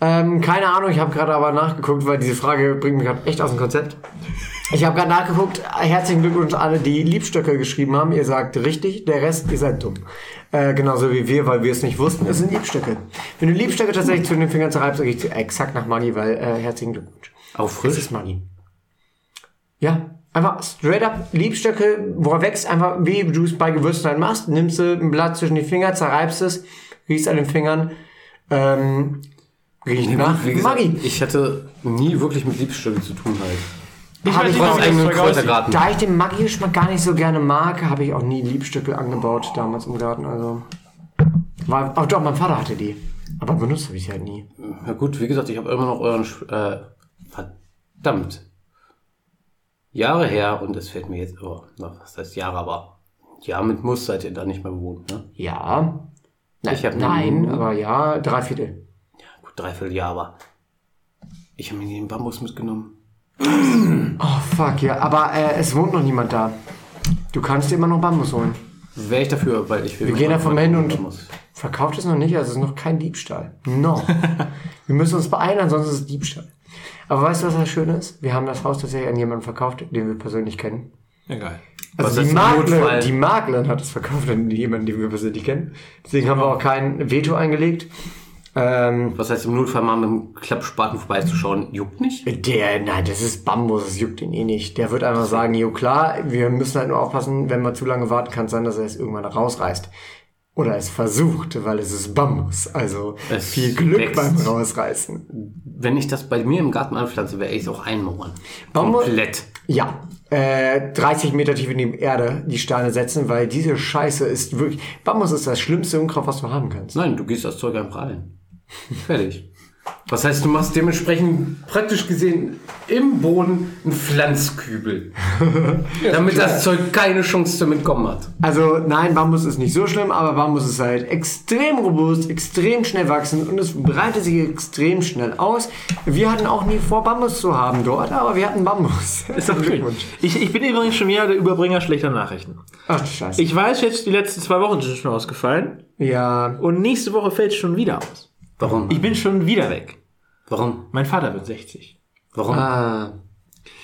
Ähm, keine Ahnung, ich habe gerade aber nachgeguckt, weil diese Frage bringt mich gerade echt aus dem Konzept. Ich habe gerade nachgeguckt, herzlichen Glückwunsch alle, die Liebstöcke geschrieben haben. Ihr sagt richtig, der Rest, ihr seid dumm. Äh, genauso wie wir, weil wir es nicht wussten, es sind Liebstöcke. Wenn du Liebstöcke tatsächlich zu den Fingern zerreibst, dann riecht exakt nach Maggi, weil äh, herzlichen Glückwunsch. Es frisch. ist Maggi. Ja, einfach straight up Liebstöcke, wo er wächst, einfach wie du es bei Gewürzen halt machst, nimmst du ein Blatt zwischen die Finger, zerreibst es, riechst an den Fingern, ähm, riecht nach Wie gesagt, Maggi. ich hatte nie wirklich mit Liebstöcken zu tun halt. Ich Trotz wie das eigenen. Kräutergarten. Da ich den Maggi-Geschmack gar nicht so gerne mag, habe ich auch nie Liebstöcke angebaut damals im Garten. Also war, auch doch, mein Vater hatte die, aber benutzt habe ich halt nie. Na gut, wie gesagt, ich habe immer noch euren... Sch- Äh, verdammt. Jahre her und es fällt mir jetzt... Oh, na, was heißt Jahre, aber... Ja, mit Muss seid ihr da nicht mehr bewohnt, ne? Ja, Nein, Ich hab nein, aber ja, drei Viertel. Gut, dreiviertel Jahr, aber... Ich habe mir den Bambus mitgenommen. Oh fuck ja, aber äh, es wohnt noch niemand da. Du kannst dir immer noch Bambus holen. Wäre ich dafür, weil ich will... Wir gehen da vom hin und Bambus. verkauft es noch nicht, also es ist noch kein Diebstahl. No. wir müssen uns beeilen, ansonsten ist es Diebstahl. Aber weißt du, was das Schöne ist? Wir haben das Haus tatsächlich an jemanden verkauft, den wir persönlich kennen. Geil. Also die Maklerin, die Maklerin hat es verkauft an jemanden, den wir persönlich kennen. Deswegen haben wir auch kein Veto eingelegt. Ähm, Was heißt im Notfall mal mit dem Klappspaten vorbeizuschauen, juckt nicht? der, nein, das ist Bambus, das juckt ihn eh nicht. Der wird einfach sagen, jo klar, wir müssen halt nur aufpassen, wenn wir zu lange warten, kann es sein, dass er es irgendwann rausreißt. Oder es versucht, weil es ist Bambus. Also Es viel Glück wächst. beim Rausreißen. Wenn ich das bei mir im Garten anpflanze, werde ich es auch einmauern. Bambus- Komplett. Ja, äh, 30 Meter tief in die Erde die Steine setzen, weil diese Scheiße ist wirklich. Bambus ist das schlimmste Unkraut, was du haben kannst. Nein, du gießt das Zeug einfach ein. Fertig. Was heißt, du machst dementsprechend praktisch gesehen im Boden einen Pflanzkübel. damit das Zeug keine Chance zum Entkommen hat. Also nein, Bambus ist nicht so schlimm, aber Bambus ist halt extrem robust, extrem schnell wachsend und es breitet sich extrem schnell aus. Wir hatten auch nie vor, Bambus zu haben dort, aber wir hatten Bambus. Ist doch schön. Ich, ich bin übrigens schon wieder der Überbringer schlechter Nachrichten. Ach scheiße. Ich weiß jetzt, die letzten zwei Wochen sind schon ausgefallen. ja, Und nächste Woche fällt es schon wieder aus. Warum? Ich bin schon wieder weg. Warum? Mein Vater wird 60. Warum? ah,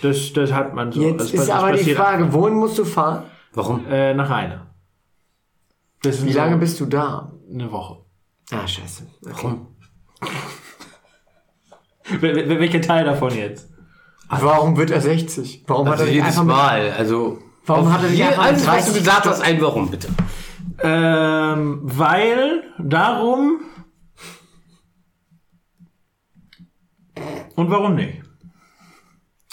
Das, das hat man so. jetzt das, ist das aber die Frage, wohin musst du fahren? Warum? Äh, nach Rheine. Das sind Wie so lange bist du da? Eine Woche. Ah, scheiße. Warum? Wel- wel- Welcher Teil davon jetzt? Warum wird er 60? Warum hat Also er nicht jedes einfach mit, Mal. Also. Warum hat er nicht einfach alles, was du 30 gesagt hast, ein Warum, bitte. Ähm, weil, darum. Und warum nicht?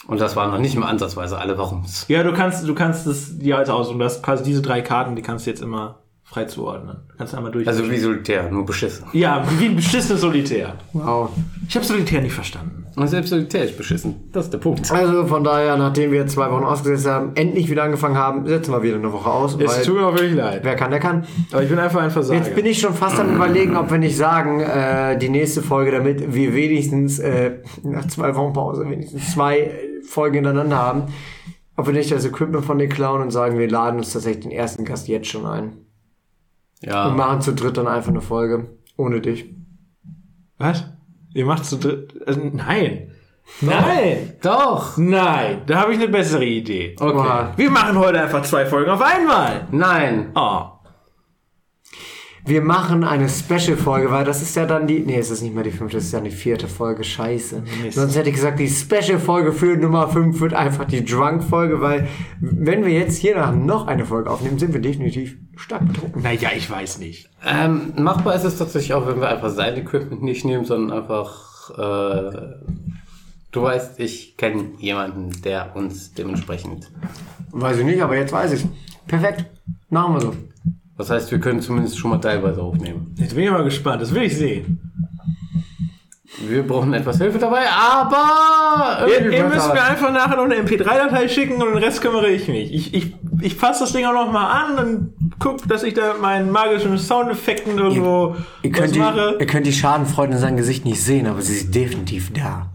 Und das waren noch nicht mal ansatzweise alle Warums. Ja, du kannst, du kannst es dir halt aussuchen. Du hast quasi diese drei Karten, die kannst du jetzt immer frei zuordnen. Kannst du einmal durch. Also wie Solitär, nur beschissen. ja, wie ein beschissenes Solitär. Wow. Ich habe Solitär nicht verstanden. Und selbst Solitär ist beschissen. Das ist der Punkt. Also von daher, nachdem wir zwei Wochen ausgesetzt haben, endlich wieder angefangen haben, setzen wir wieder eine Woche aus. weil mir auch wirklich leid. wer kann, der kann. Aber ich bin einfach ein Versager. Jetzt bin ich schon fast am überlegen, ob wir nicht sagen, äh, die nächste Folge, damit wir wenigstens äh, nach zwei Wochen Pause wenigstens zwei Folgen hintereinander haben, ob wir nicht das Equipment von den klauen und sagen, wir laden uns tatsächlich den ersten Gast jetzt schon ein. Und Ja. machen zu dritt dann einfach eine Folge. Ohne dich. Was? Ihr macht zu dritt. Also, nein. Nein. Doch. Nein. Da habe ich eine bessere Idee. Okay. Wir machen heute einfach zwei Folgen auf einmal. Nein. Oh. Wir machen eine Special-Folge, weil das ist ja dann die. Nee, es ist nicht mehr die fünfte, es ist ja die vierte Folge. Scheiße. Mist. Sonst hätte ich gesagt, die Special-Folge für Nummer 5 wird einfach die Drunk-Folge, weil wenn wir jetzt hier nach noch eine Folge aufnehmen, sind wir definitiv stark betrunken. Naja, ich weiß nicht. Ähm, machbar ist es tatsächlich auch, wenn wir einfach sein Equipment nicht nehmen, sondern einfach, äh, du weißt, ich kenne jemanden, der uns dementsprechend. Weiß ich nicht, aber jetzt weiß ich Perfekt. Machen wir so. Das heißt, wir können zumindest schon mal teilweise aufnehmen. Jetzt bin ich mal gespannt. Das will ich sehen. Wir brauchen etwas Hilfe dabei, aber Ihr, ihr müsst mir einfach nachher noch eine MP3-Datei schicken und den Rest kümmere ich mich. Ich, ich, ich passe das Ding auch noch mal an und guck, dass ich da mit meinen magischen Soundeffekten irgendwo Ihr was könnt, die, mache. ihr könnt die Schadenfreude in seinem Gesicht nicht sehen, aber sie ist definitiv da.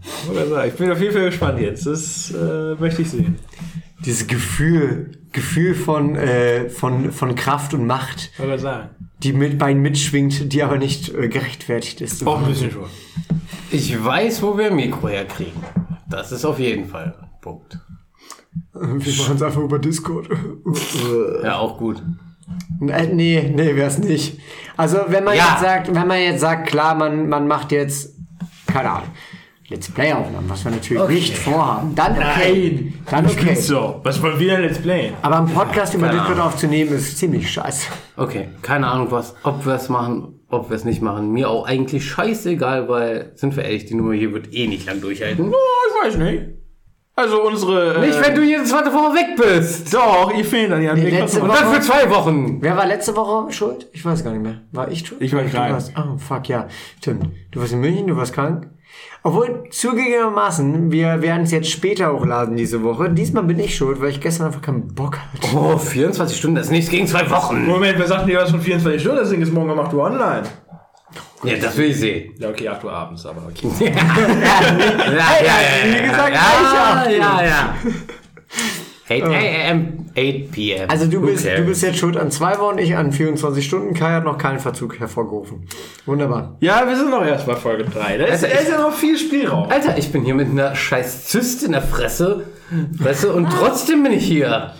Ich bin auf jeden Fall gespannt jetzt. Das äh, möchte ich sehen. Dieses Gefühl, Gefühl von, äh, von, von Kraft und Macht, die mit bei ihnen mitschwingt, die aber nicht äh, gerechtfertigt ist. Auch ein bisschen schon. Ich weiß, wo wir ein Mikro herkriegen. Das ist auf jeden Fall ein Punkt. Wir machen es einfach über Discord. Ja, auch gut. Äh, nee, nee, wär's nicht. Also, wenn man Ja. jetzt sagt, wenn man jetzt sagt, klar, man, man macht jetzt, keine Ahnung, Let's Play-Aufnahmen, was wir natürlich Okay. nicht vorhaben, dann okay. Dann okay. So, was wollen wir denn jetzt playen? Aber einen Podcast über keine Discord Ahnung. aufzunehmen, ist ziemlich scheiße. Okay, keine Ahnung was, ob wir es machen, ob wir es nicht machen. Mir auch eigentlich scheißegal, weil, sind wir ehrlich, die Nummer hier wird eh nicht lang durchhalten. Oh, ich weiß nicht. Also unsere. Nicht, wenn du jede zweite Woche weg bist. Doch, ihr fehlt dann ja. Nee, letzte kommen- Und dann für zwei Wochen. Wer war letzte Woche schuld? Ich weiß gar nicht mehr. War ich schuld? Ich war krank. warst- Oh, fuck, ja. Stimmt. Du warst in München, du warst krank. Obwohl, zugegebenermaßen, wir werden es jetzt später hochladen diese Woche. Diesmal bin ich schuld, weil ich gestern einfach keinen Bock hatte. Oh, 24 Stunden, das ist nichts gegen zwei Wochen. Moment, wer sagt dir was von 24 Stunden? Das Ding ist morgen um 8 Uhr online. Ja, das will ich sehen. Ja, okay, 8 Uhr abends, aber okay. Ja, ja, ja. wie gesagt, ja, gleich ja, ja. 8 a.m., 8 p.m. Also du bist, du bist jetzt schuld an zwei Wochen, ich an 24 Stunden. Kai hat noch keinen Verzug hervorgerufen. Wunderbar. Ja, wir sind noch erst bei Folge 3. Da ist, Also da ist ja noch viel Spielraum. Alter, ich bin hier mit einer scheiß Zyste in der Fresse, Fresse und trotzdem bin ich hier.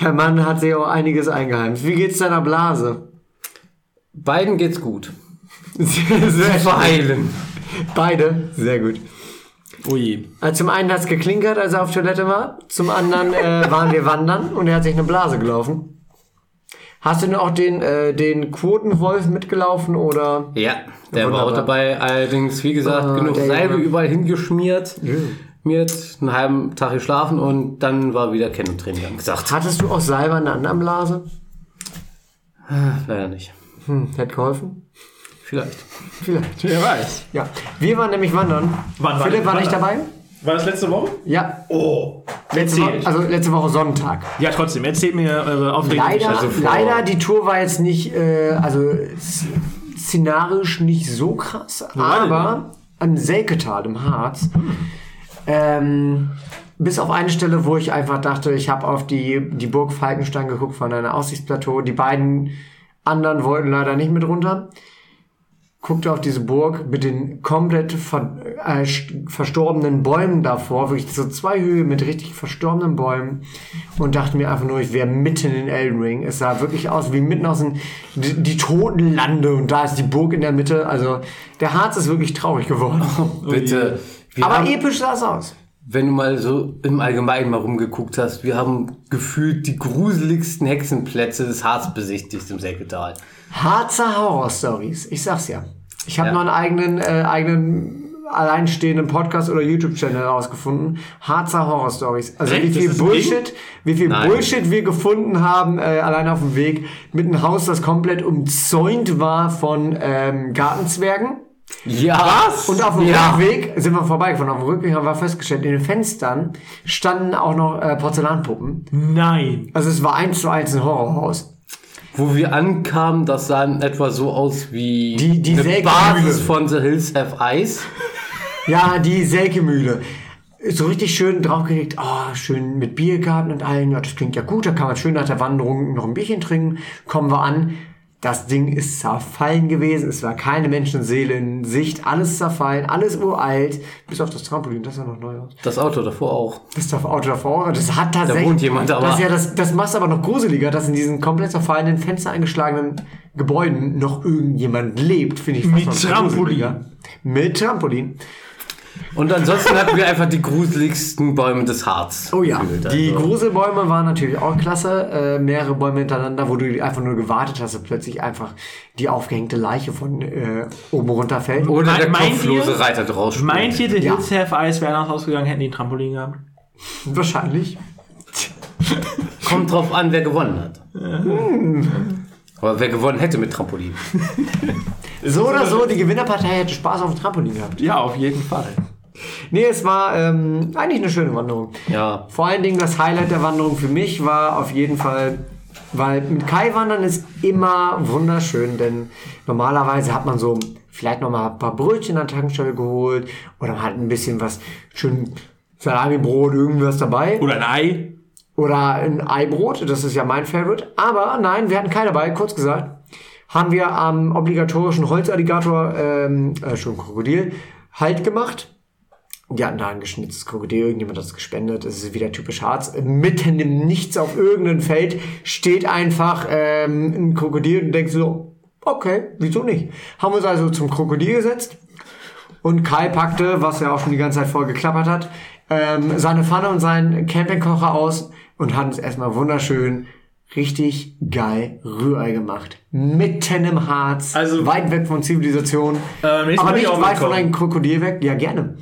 Der Mann hat sich auch einiges eingeheimst. Wie geht's deiner Blase? Beiden geht's gut. Sehr, sehr Verheilen. Beide? Sehr gut. Ui. Also zum einen hat's geklinkert, als er auf Toilette war. Zum anderen äh, waren wir wandern und er hat sich eine Blase gelaufen. Hast du denn auch den, äh, den Quotenwolf mitgelaufen oder? Ja, der war Wunderbar. auch dabei. Allerdings, wie gesagt, Ah, genug Salbe Junge. überall hingeschmiert. Mir jetzt einen halben Tag geschlafen und dann war wieder Kennentraining angesagt. Hattest du auch Salbe an der anderen Blase? Leider nicht. Hm, hätte geholfen. Vielleicht. Vielleicht. Wer weiß. Ja. Wir waren nämlich wandern. Wann war Philipp war nicht dabei? War das letzte Woche? Ja. Oh. Letzte Woche, also letzte Woche Sonntag. Ja, trotzdem, erzählt mir eure aufregende Leider, Also leider, die Tour war jetzt nicht, äh, also szenarisch nicht so krass, denn aber am Selketal im Harz, ähm, bis auf eine Stelle, wo ich einfach dachte, ich habe auf die, die Burg Falkenstein geguckt von einer Aussichtsplateau. Die beiden anderen wollten leider nicht mit runter. Guckte auf diese Burg mit den komplett ver, äh, st- verstorbenen Bäumen davor, wirklich so zwei Höhe mit richtig verstorbenen Bäumen und dachte mir einfach nur, ich wäre mitten in Elden Ring. Es sah wirklich aus wie mitten aus den die, die toten Lande und da ist die Burg in der Mitte. Also der Harz ist wirklich traurig geworden. Bitte. Wir Aber episch sah es aus. Wenn du mal so im Allgemeinen mal rumgeguckt hast, wir haben gefühlt die gruseligsten Hexenplätze des Harz besichtigt im Säcketal. Harzer Horror Stories. Ich sag's ja. Ich habe Ja. noch einen eigenen, äh, eigenen alleinstehenden Podcast oder YouTube-Channel herausgefunden. Harzer Horror Stories. Also Echt? wie viel Bullshit, wie viel Nein. Bullshit wir gefunden haben, äh, allein auf dem Weg mit einem Haus, das komplett umzäunt war von ähm, Gartenzwergen. Ja. Was? Und auf dem ja. Rückweg sind wir vorbeigefahren. Auf dem Rückweg haben wir festgestellt, in den Fenstern standen auch noch äh, Porzellanpuppen. Nein. Also es war eins zu eins ein Horrorhaus. Wo wir ankamen, das sah in etwa so aus wie Die- die eine. Basis von The Hills Have Eyes. Ja, die Selkemühle. So richtig schön draufgelegt, oh, schön mit Biergarten und allen. Ja, das klingt ja gut, da kann man schön nach der Wanderung noch ein Bierchen trinken. Kommen wir an. Das Ding ist zerfallen gewesen. Es war keine Menschenseele in Sicht. Alles zerfallen, alles uralt. Bis auf das Trampolin, das sah noch neu aus. Das Auto davor auch. Das Auto davor, das hat tatsächlich. wohnt jemand, aber- Das, ja, das, das macht aber noch gruseliger, dass in diesen komplett zerfallenen, Fenster eingeschlagenen Gebäuden noch irgendjemand lebt, finde ich fast Mit Trampolin. gruseliger. Mit Trampolin. Und ansonsten hatten wir einfach die gruseligsten Bäume des Harz. Oh ja, gefühlt. die Also, Gruselbäume waren natürlich auch klasse. Äh, mehrere Bäume hintereinander, wo du einfach nur gewartet hast, dass plötzlich einfach die aufgehängte Leiche von äh, oben runterfällt. Oder der Meint kopflose ihr- Reiter draus. Meint ihr, die Ja. Hills Have Eyes wären auch ausgegangen, hätten die ein Trampolin gehabt? Wahrscheinlich. Kommt drauf an, wer gewonnen hat. Aber wer gewonnen hätte mit Trampolin. So oder so, die Gewinnerpartei hätte Spaß auf dem Trampolin gehabt. Ja, auf jeden Fall. Nee, es war ähm, eigentlich eine schöne Wanderung. Ja. Vor allen Dingen das Highlight der Wanderung für mich war auf jeden Fall, weil mit Kai wandern ist immer wunderschön, denn normalerweise hat man so vielleicht noch mal ein paar Brötchen an der Tankstelle geholt oder man hat ein bisschen was schön Salami-Brot, irgendwas dabei Oder ein Ei. oder ein Eibrot, das ist ja mein Favorite. Aber nein, wir hatten Kai dabei, kurz gesagt. Haben wir am obligatorischen Holzalligator, ähm, äh, schon Krokodil, Halt gemacht. Die hatten da ein geschnitztes Krokodil, irgendjemand hat es gespendet, es ist wieder typisch Harz. Mitten im Nichts auf irgendeinem Feld steht einfach ähm, ein Krokodil und denkst so, okay, wieso nicht? Haben uns also zum Krokodil gesetzt und Kai packte, was er auch schon die ganze Zeit voll geklappert hat, ähm, seine Pfanne und seinen Campingkocher aus und hat uns erstmal wunderschön richtig geil Rührei gemacht. Mitten im Harz, Also- weit weg von Zivilisation, Ähm, aber nicht weit von einem Krokodil weg. Ja, gerne.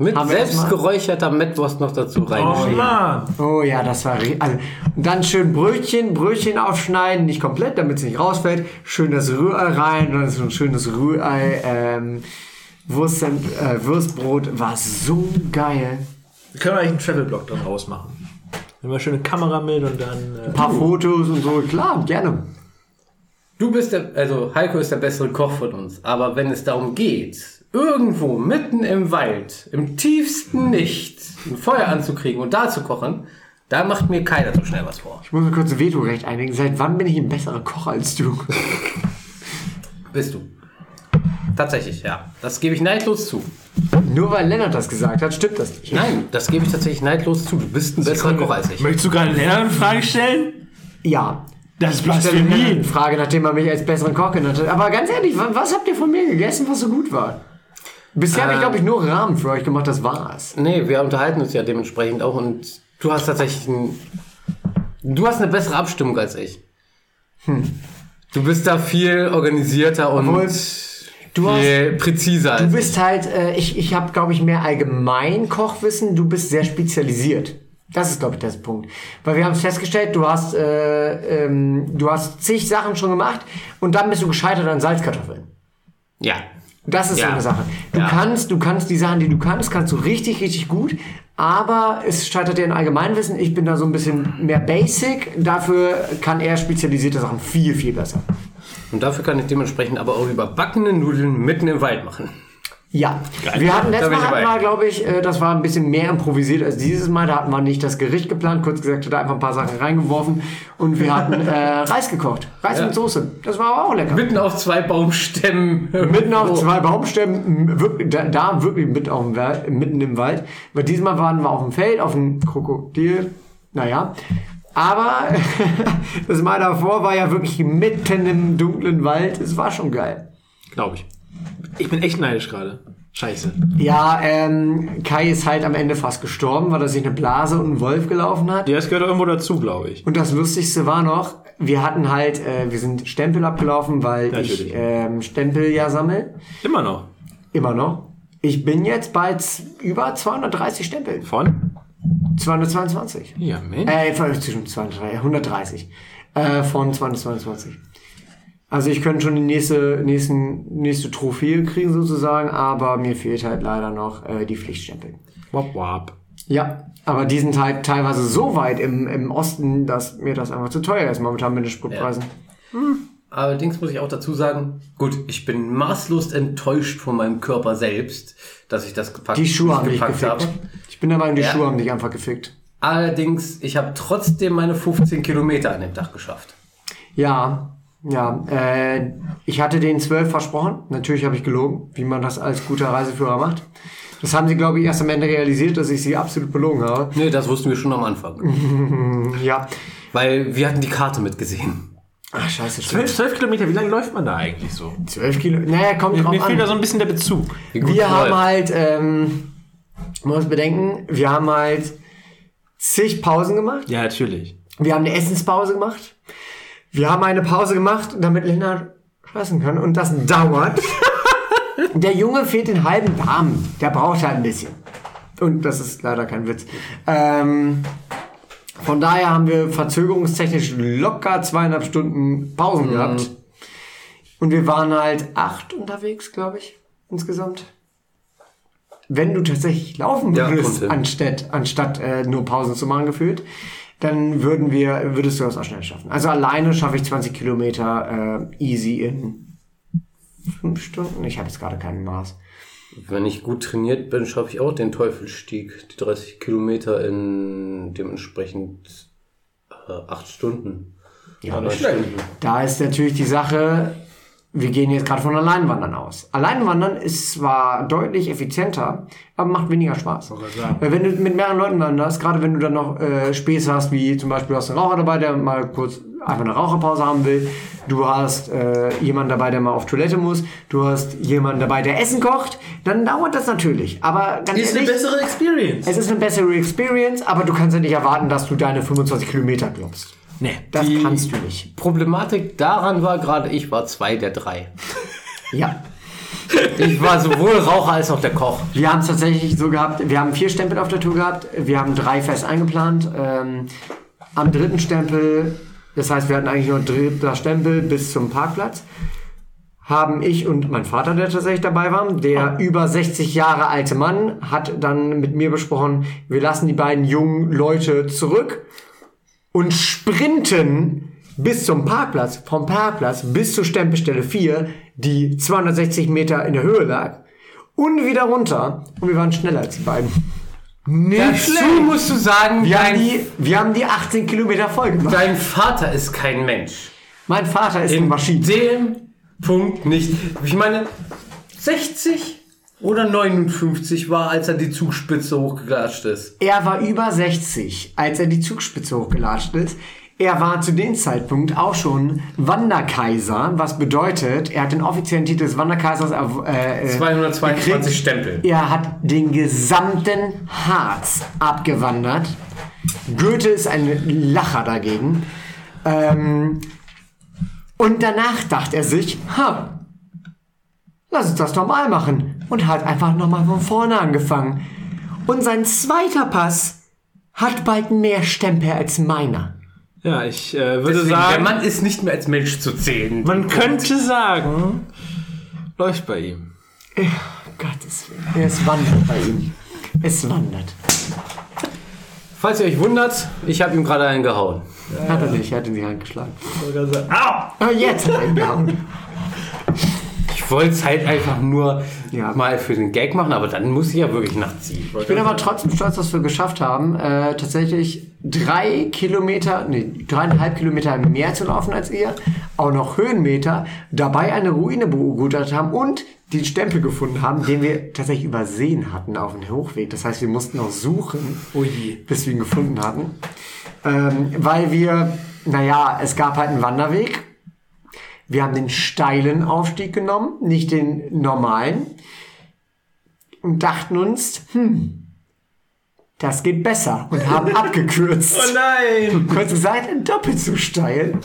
Mit Haben wir selbst erstmal- geräucherter Mettwurst noch dazu Oh reingeschrieben. Mann. Oh ja, das war also, und dann schön Brötchen, Brötchen aufschneiden, nicht komplett, damit es nicht rausfällt. Schön das Rührei rein, dann so ein schönes Rührei, ähm, Wurst, äh, Wurstbrot, war so geil. Können wir eigentlich einen Travel-Blog dann rausmachen? Nehmen wir schöne Kamera mit und dann. Äh, Ein paar Fotos und so, klar, gerne. Du bist der, also Heiko ist der bessere Koch von uns. Aber wenn es darum geht, irgendwo mitten im Wald, im tiefsten Nichts, ein Feuer anzukriegen und da zu kochen, da macht mir keiner so schnell was vor. Ich muss mir kurz ein Vetorecht einlegen. Seit wann bin ich ein besserer Koch als du? Bist du. Tatsächlich, ja. Das gebe ich neidlos zu. Nur weil Lennart das gesagt hat, stimmt das nicht. Nein, das gebe ich tatsächlich neidlos zu. Du bist ein besserer Koch als ich. Möchtest du gerade Lennart eine Frage stellen? Ja. Das ist Ich stelle eine Blasphemie. Frage, nachdem er mich als besseren Koch genannt hat. Aber ganz ehrlich, wa- was habt ihr von mir gegessen, was so gut war? Bisher habe ich, Äh. glaube ich, nur Rahmen für euch gemacht, das war's. Nee, wir unterhalten uns ja dementsprechend auch und du hast tatsächlich ein, Du hast eine bessere Abstimmung als ich. Du bist da viel organisierter und Obwohl, du viel präziser Du bist halt, äh, ich, ich habe, glaube ich, mehr allgemein Kochwissen, du bist sehr spezialisiert. Das ist, glaube ich, das Punkt. Weil wir haben es festgestellt, du hast, äh, ähm, du hast zig Sachen schon gemacht und dann bist du gescheitert an Salzkartoffeln. Ja. Das ist so Ja. eine Sache. Du Ja. kannst, du kannst die Sachen, die du kannst, kannst du richtig, richtig gut. Aber es scheitert dir in Allgemeinwissen. Ich bin da so ein bisschen mehr basic. Dafür kann er spezialisierte Sachen viel, viel besser. Und dafür kann ich dementsprechend aber auch überbackene Nudeln mitten im Wald machen. Ja, wir hatten letztes Mal, hatten wir, glaube ich, äh, das war ein bisschen mehr improvisiert als dieses Mal. Da hatten wir nicht das Gericht geplant. Kurz gesagt, hat er einfach ein paar Sachen reingeworfen. Und wir hatten äh, Reis gekocht. Reis Ja. mit Soße. Das war aber auch lecker. Mitten auf zwei Baumstämmen. Mitten auf Oh. zwei Baumstämmen, wirklich, da, da wirklich mitten, auf dem Wald, mitten im Wald. Weil diesmal waren wir auf dem Feld, auf dem Krokodil. Naja. Aber das Mal davor war ja wirklich mitten im dunklen Wald. Es war schon geil. Glaube ich. Ich bin echt neidisch gerade. Scheiße. Ja, ähm, Kai ist halt am Ende fast gestorben, weil er sich eine Blase und einen Wolf gelaufen hat. Ja, das gehört irgendwo dazu, glaube ich. Und das Lustigste war noch, wir hatten halt, äh, wir sind Stempel abgelaufen, weil ich Natürlich. ähm, Stempel ja sammel. Immer noch. Immer noch. Ich bin jetzt bei über 230 Stempeln. Von? 222. Ja, Mensch. Äh, zwischen 230, 130. Äh, von 222. Also ich könnte schon die nächste, nächsten, nächste Trophäe kriegen sozusagen, aber mir fehlt halt leider noch äh, die Pflichtstempel. Wap, wap. Ja, aber die sind halt teilweise so weit im, im Osten, dass mir das einfach zu teuer ist momentan mit den Spritpreisen. Allerdings muss ich auch dazu sagen, gut, ich bin maßlos enttäuscht von meinem Körper selbst, dass ich das gepackt, Die Schuhe haben dich gepackt gefickt. habe. Ich bin der Meinung, die Ja. Schuhe haben dich einfach gefickt. Allerdings, ich habe trotzdem meine 15 Kilometer an dem Tag geschafft. Ja, ja. Äh, ich hatte den 12 versprochen. Natürlich habe ich gelogen, wie man das als guter Reiseführer macht. Das haben sie, glaube ich, erst am Ende realisiert, dass ich sie absolut belogen habe. Nee, das wussten wir schon am Anfang. Ja. Weil wir hatten die Karte mitgesehen. Ach, scheiße, 12, stimmt. 12 Kilometer, wie lange läuft man da eigentlich so? 12 Kilo. Naja, kommt drauf Mir fehlt da an. so ein bisschen der Bezug. Wir haben halt, ähm, man muss bedenken, wir haben halt zig Pausen gemacht. Ja, natürlich. Wir haben eine Essenspause gemacht. Wir haben eine Pause gemacht, damit Lennart scheißen kann. Und das dauert. Der Junge fehlt den halben Darm. Der braucht halt ein bisschen. Und das ist leider kein Witz. Ähm, von daher haben wir verzögerungstechnisch locker zweieinhalb Stunden Pausen gehabt. Und wir waren halt acht unterwegs, glaube ich, insgesamt. Wenn du tatsächlich laufen Ja, würdest, hin. anstatt, anstatt äh, nur Pausen zu machen gefühlt, dann würden wir, würdest du das auch schnell schaffen. Also alleine schaffe ich 20 Kilometer äh, easy in fünf Stunden. Ich habe jetzt gerade keinen Maß. Wenn ich gut trainiert bin, schaffe ich auch den Teufelsstieg, die 30 Kilometer in dementsprechend äh, 8 Stunden. Ja, Stunden. Da ist natürlich die Sache, wir gehen jetzt gerade von Alleinwandern aus. Alleinwandern ist zwar deutlich effizienter, aber macht weniger Spaß. Weil wenn du mit mehreren Leuten wanderst, gerade wenn du dann noch äh, Späße hast, wie zum Beispiel du hast einen Raucher dabei, der mal kurz einfach eine Raucherpause haben will, du hast äh, jemanden dabei, der mal auf Toilette muss, du hast jemanden dabei, der Essen kocht, dann dauert das natürlich. Aber ganz ehrlich, bessere Experience. es ist eine bessere Experience, aber du kannst ja nicht erwarten, dass du deine 25 Kilometer glaubst. Nee. Das Die- kannst du nicht. Problematik daran war gerade, ich war zwei der drei. Ja. Ich war sowohl Raucher als auch der Koch. Wir haben es tatsächlich so gehabt, wir haben vier Stempel auf der Tour gehabt, wir haben drei fest eingeplant. Ähm, am dritten Stempel, das heißt, wir hatten eigentlich nur dritter Stempel bis zum Parkplatz, haben ich und mein Vater, der tatsächlich dabei war, der über 60 Jahre alte Mann, hat dann mit mir besprochen, wir lassen die beiden jungen Leute zurück und sprinten bis zum Parkplatz, vom Parkplatz bis zur Stempelstelle 4, die 260 Meter in der Höhe lag, und wieder runter. Und wir waren schneller als die beiden. Dazu musst du sagen, Wir haben die, wir haben die 18 Kilometer voll gemacht. dein Vater ist kein Mensch. Mein Vater ist eine In Maschine. dem Punkt nicht. Ich meine, 60 oder 59 war, als er die Zugspitze hochgeklatscht ist. Er war über 60, als er die Zugspitze hochgelatscht ist. Er war zu dem Zeitpunkt auch schon Wanderkaiser, was bedeutet, er hat den offiziellen Titel des Wanderkaisers äh, äh, 222 gekriegt. Stempel. Er hat den gesamten Harz abgewandert. Goethe ist ein Lacher dagegen. Ähm, und danach dachte er sich, ha, lass uns das normal machen. Und hat einfach nochmal von vorne angefangen. Und sein zweiter Pass hat bald mehr Stempel als meiner. Ja, ich äh, würde Deswegen, der sagen, Mann ist nicht mehr als Mensch zu zählen. man könnte sagen, läuft bei ihm. Gottes Willen. Es wandert bei ihm. Es wandert. Falls ihr euch wundert, ich habe ihm gerade einen gehauen. Hat er nicht, er hat in die Hand geschlagen. Au! Aber jetzt hat er ihn gehauen. Ich wollte es halt einfach nur Ja. mal für den Gag machen, aber dann muss ich ja wirklich nachziehen. Ich bin aber trotzdem stolz, dass wir geschafft haben, äh, tatsächlich drei Kilometer, nee, dreieinhalb Kilometer mehr zu laufen als ihr, auch noch Höhenmeter, dabei eine Ruine begutachtet haben und den Stempel gefunden haben, den wir tatsächlich übersehen hatten auf dem Hochweg. Das heißt, wir mussten noch suchen, bis wir ihn gefunden hatten. Ähm, weil wir, naja, es gab halt einen Wanderweg. Wir haben den steilen Aufstieg genommen, nicht den normalen. Und dachten uns, hm, das geht besser. Und haben abgekürzt. Oh nein! Kurz gesagt, doppelt so steil.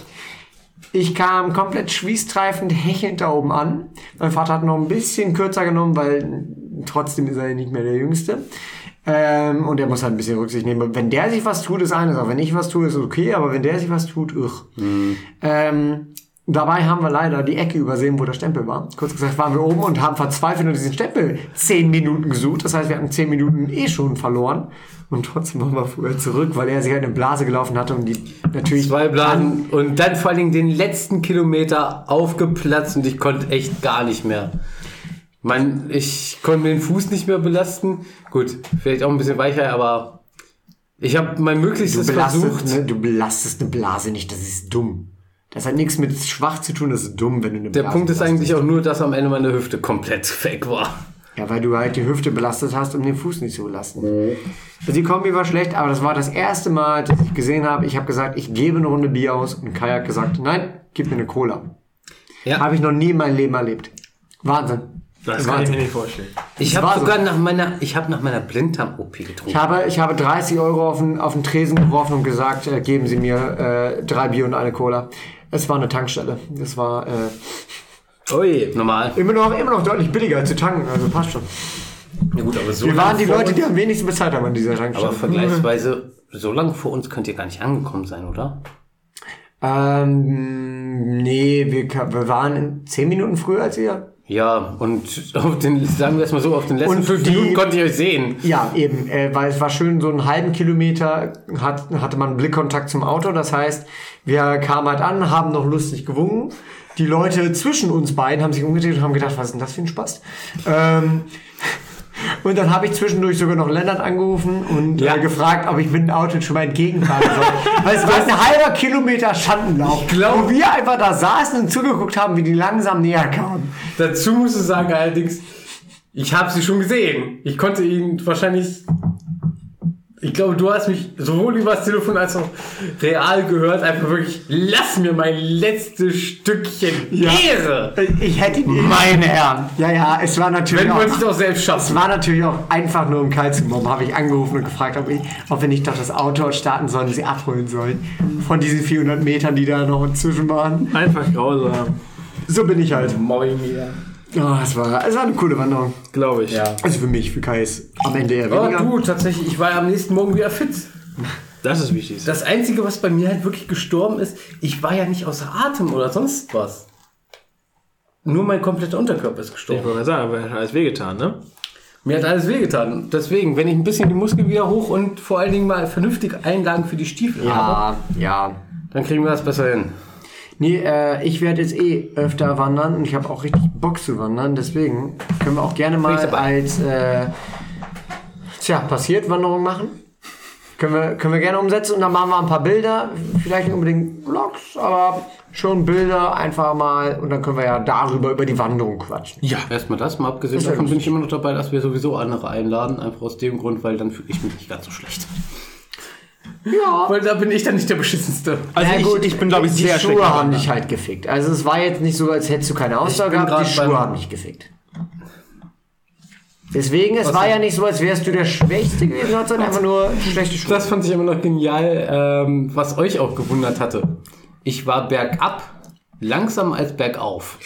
Ich kam komplett schwießtreifend, hechelnd da oben an. Mein Vater hat noch ein bisschen kürzer genommen, weil trotzdem ist er nicht mehr der Jüngste. Ähm, und er muss halt ein bisschen Rücksicht nehmen. Wenn der sich was tut, ist eine Sache. Wenn ich was tue, ist okay, aber wenn der sich was tut, ugh. Ähm, dabei haben wir leider die Ecke übersehen, wo der Stempel war. Kurz gesagt waren wir oben und haben verzweifelt nur diesen Stempel zehn Minuten gesucht. Das heißt, wir hatten zehn Minuten eh schon verloren. Und trotzdem waren wir früher zurück, weil er sich halt eine Blase gelaufen hatte und die natürlich Zwei Blasen und dann vor allen Dingen den letzten Kilometer aufgeplatzt und ich konnte echt gar nicht mehr. Mein, ich konnte den Fuß nicht mehr belasten. Gut, vielleicht auch ein bisschen weicher, aber ich habe mein Du Möglichstes belastest, versucht. ne, du belastest eine Blase nicht, das ist dumm. Das hat nichts mit schwach zu tun, das ist dumm, wenn du eine Der Punkt ist eigentlich auch nur, dass am Ende meine Hüfte komplett weg war. Ja, weil du halt die Hüfte belastet hast, um den Fuß nicht zu belasten. Also die Kombi war schlecht, aber das war das erste Mal, dass ich gesehen habe, ich habe gesagt, ich gebe eine Runde Bier aus und Kai hat gesagt, nein, gib mir eine Cola. Ja. Habe ich noch nie in meinem Leben erlebt. Wahnsinn. Das kann ich mir nicht vorstellen. Ich war habe so. sogar nach meiner, ich habe nach meiner Blinddarm-OP getrunken. Ich habe, ich habe 30 Euro auf den, auf den Tresen geworfen und gesagt, äh, geben Sie mir äh, drei Bier und eine Cola. Es war eine Tankstelle. Das war äh, Ui, normal. immer, noch, immer noch deutlich billiger als zu tanken, also passt schon. Ja gut, aber so Wir waren die Leute, uns- die am wenigsten bezahlt haben an dieser Aber Tankstelle. vergleichsweise, so lange vor uns könnt ihr gar nicht angekommen sein, oder? Ähm, nee, wir, wir waren zehn Minuten früher als ihr. Ja, und auf den, sagen wir es mal so, auf den letzten Und fünf die- Minuten konnte ich euch sehen. Ja, eben, äh, weil es war schön, so einen halben Kilometer hat, hatte man Blickkontakt zum Auto. Das heißt, wir kamen halt an, haben noch lustig gewungen. Die Leute zwischen uns beiden haben sich umgedreht und haben gedacht, was ist denn das für ein Spaß? Ähm, und dann habe ich zwischendurch sogar noch Lennart angerufen und Ja. äh, gefragt, ob ich mit dem Auto schon mal entgegenfahren soll. Weil es war ein halber Kilometer Schandenlauf, glaub- wo wir einfach da saßen und zugeguckt haben, wie die langsam näher kamen. Dazu muss ich sagen allerdings, ich habe sie schon gesehen. Ich konnte ihn wahrscheinlich. Ich glaube, du hast mich sowohl über das Telefon als auch real gehört. Einfach wirklich, lass mir mein letztes Stückchen Ehre. Ich hätte ihn Meine Herren. Ja, ja, es war natürlich Wenn auch, man sich doch selbst es schafft. war natürlich auch einfach nur um kalt zu mobben, habe ich angerufen und gefragt, ob, ich, ob wir nicht doch das Auto starten sollen, sie abholen sollen. Von diesen 400 Metern, die da noch inzwischen waren. Einfach grausam. So bin ich halt. Moin mir. Oh, es, war, es war eine coole Wanderung. Glaube ich. Ja. Also für mich, für Kai ist am Ende eher Aber weniger. du, tatsächlich, ich war ja am nächsten Morgen wieder fit. Das ist wichtig. Das Einzige, was bei mir halt wirklich gestorben ist, ich war ja nicht außer Atem oder sonst was. Nur mein kompletter Unterkörper ist ich gestorben. wollte gerade sagen, aber hat alles wehgetan, ne? Mir hat alles wehgetan. Deswegen, wenn ich ein bisschen die Muskeln wieder hoch und vor allen Dingen mal vernünftig Einlagen für die Stiefel habe, Ja, ja. dann kriegen wir das besser hin. Nee, äh, ich werde jetzt eh öfter wandern und ich habe auch richtig Bock zu wandern. Deswegen können wir auch gerne mal als äh, tja, passiert Wanderung machen. Können wir, können wir gerne umsetzen und dann machen wir ein paar Bilder. Vielleicht nicht unbedingt Vlogs, aber schon Bilder einfach mal und dann können wir ja darüber über die Wanderung quatschen. Ja. Erstmal das, mal abgesehen davon bin ich immer noch dabei, dass wir sowieso andere einladen, einfach aus dem Grund, weil dann fühle ich mich nicht ganz so schlecht. Ja. Weil da bin ich dann nicht der beschissenste. Also Ja, ich, gut, ich bin, glaube ich, die sehr schlecht. Schuhe haben dich halt gefickt. Also es war jetzt nicht so, als hättest du keine Ausdauer bin gehabt, die Schuhe haben dich gefickt. Deswegen, es Was war ja nicht so, als wärst du der Schwächste gewesen, sondern einfach nur schlechte Schuhe. Das fand ich immer noch genial, ähm, was euch auch gewundert hatte. Ich war bergab langsamer als bergauf.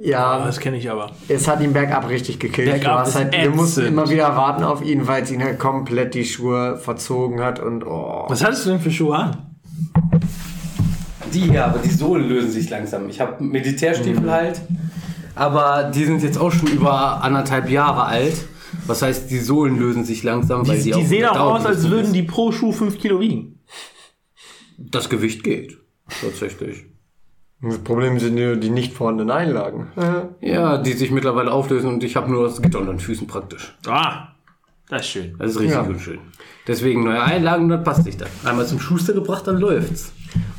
Ja, Das kenne ich aber. es hat ihn bergab richtig gekillt. Bergab du halt, wir mussten immer wieder warten auf ihn, weil es ihn halt komplett die Schuhe verzogen hat und oh. Was hattest du denn für Schuhe an? Die hier, aber die Sohlen lösen sich langsam. Ich habe Militärstiefel halt, aber die sind jetzt auch schon über anderthalb Jahre alt. Was heißt, die Sohlen lösen sich langsam, weil Die, die, die sehen auch aus, als würden die. die pro Schuh 5 Kilo wiegen. Das Gewicht geht. Tatsächlich. Das Problem sind nur die nicht vorhandenen Einlagen. Ja, die sich mittlerweile auflösen und ich habe nur das Gitter unter den Füßen praktisch. Ah, das ist schön. Das ist richtig Ja. und schön. Deswegen neue Einlagen, dann passt sich das. Einmal zum Schuster gebracht, dann läuft's.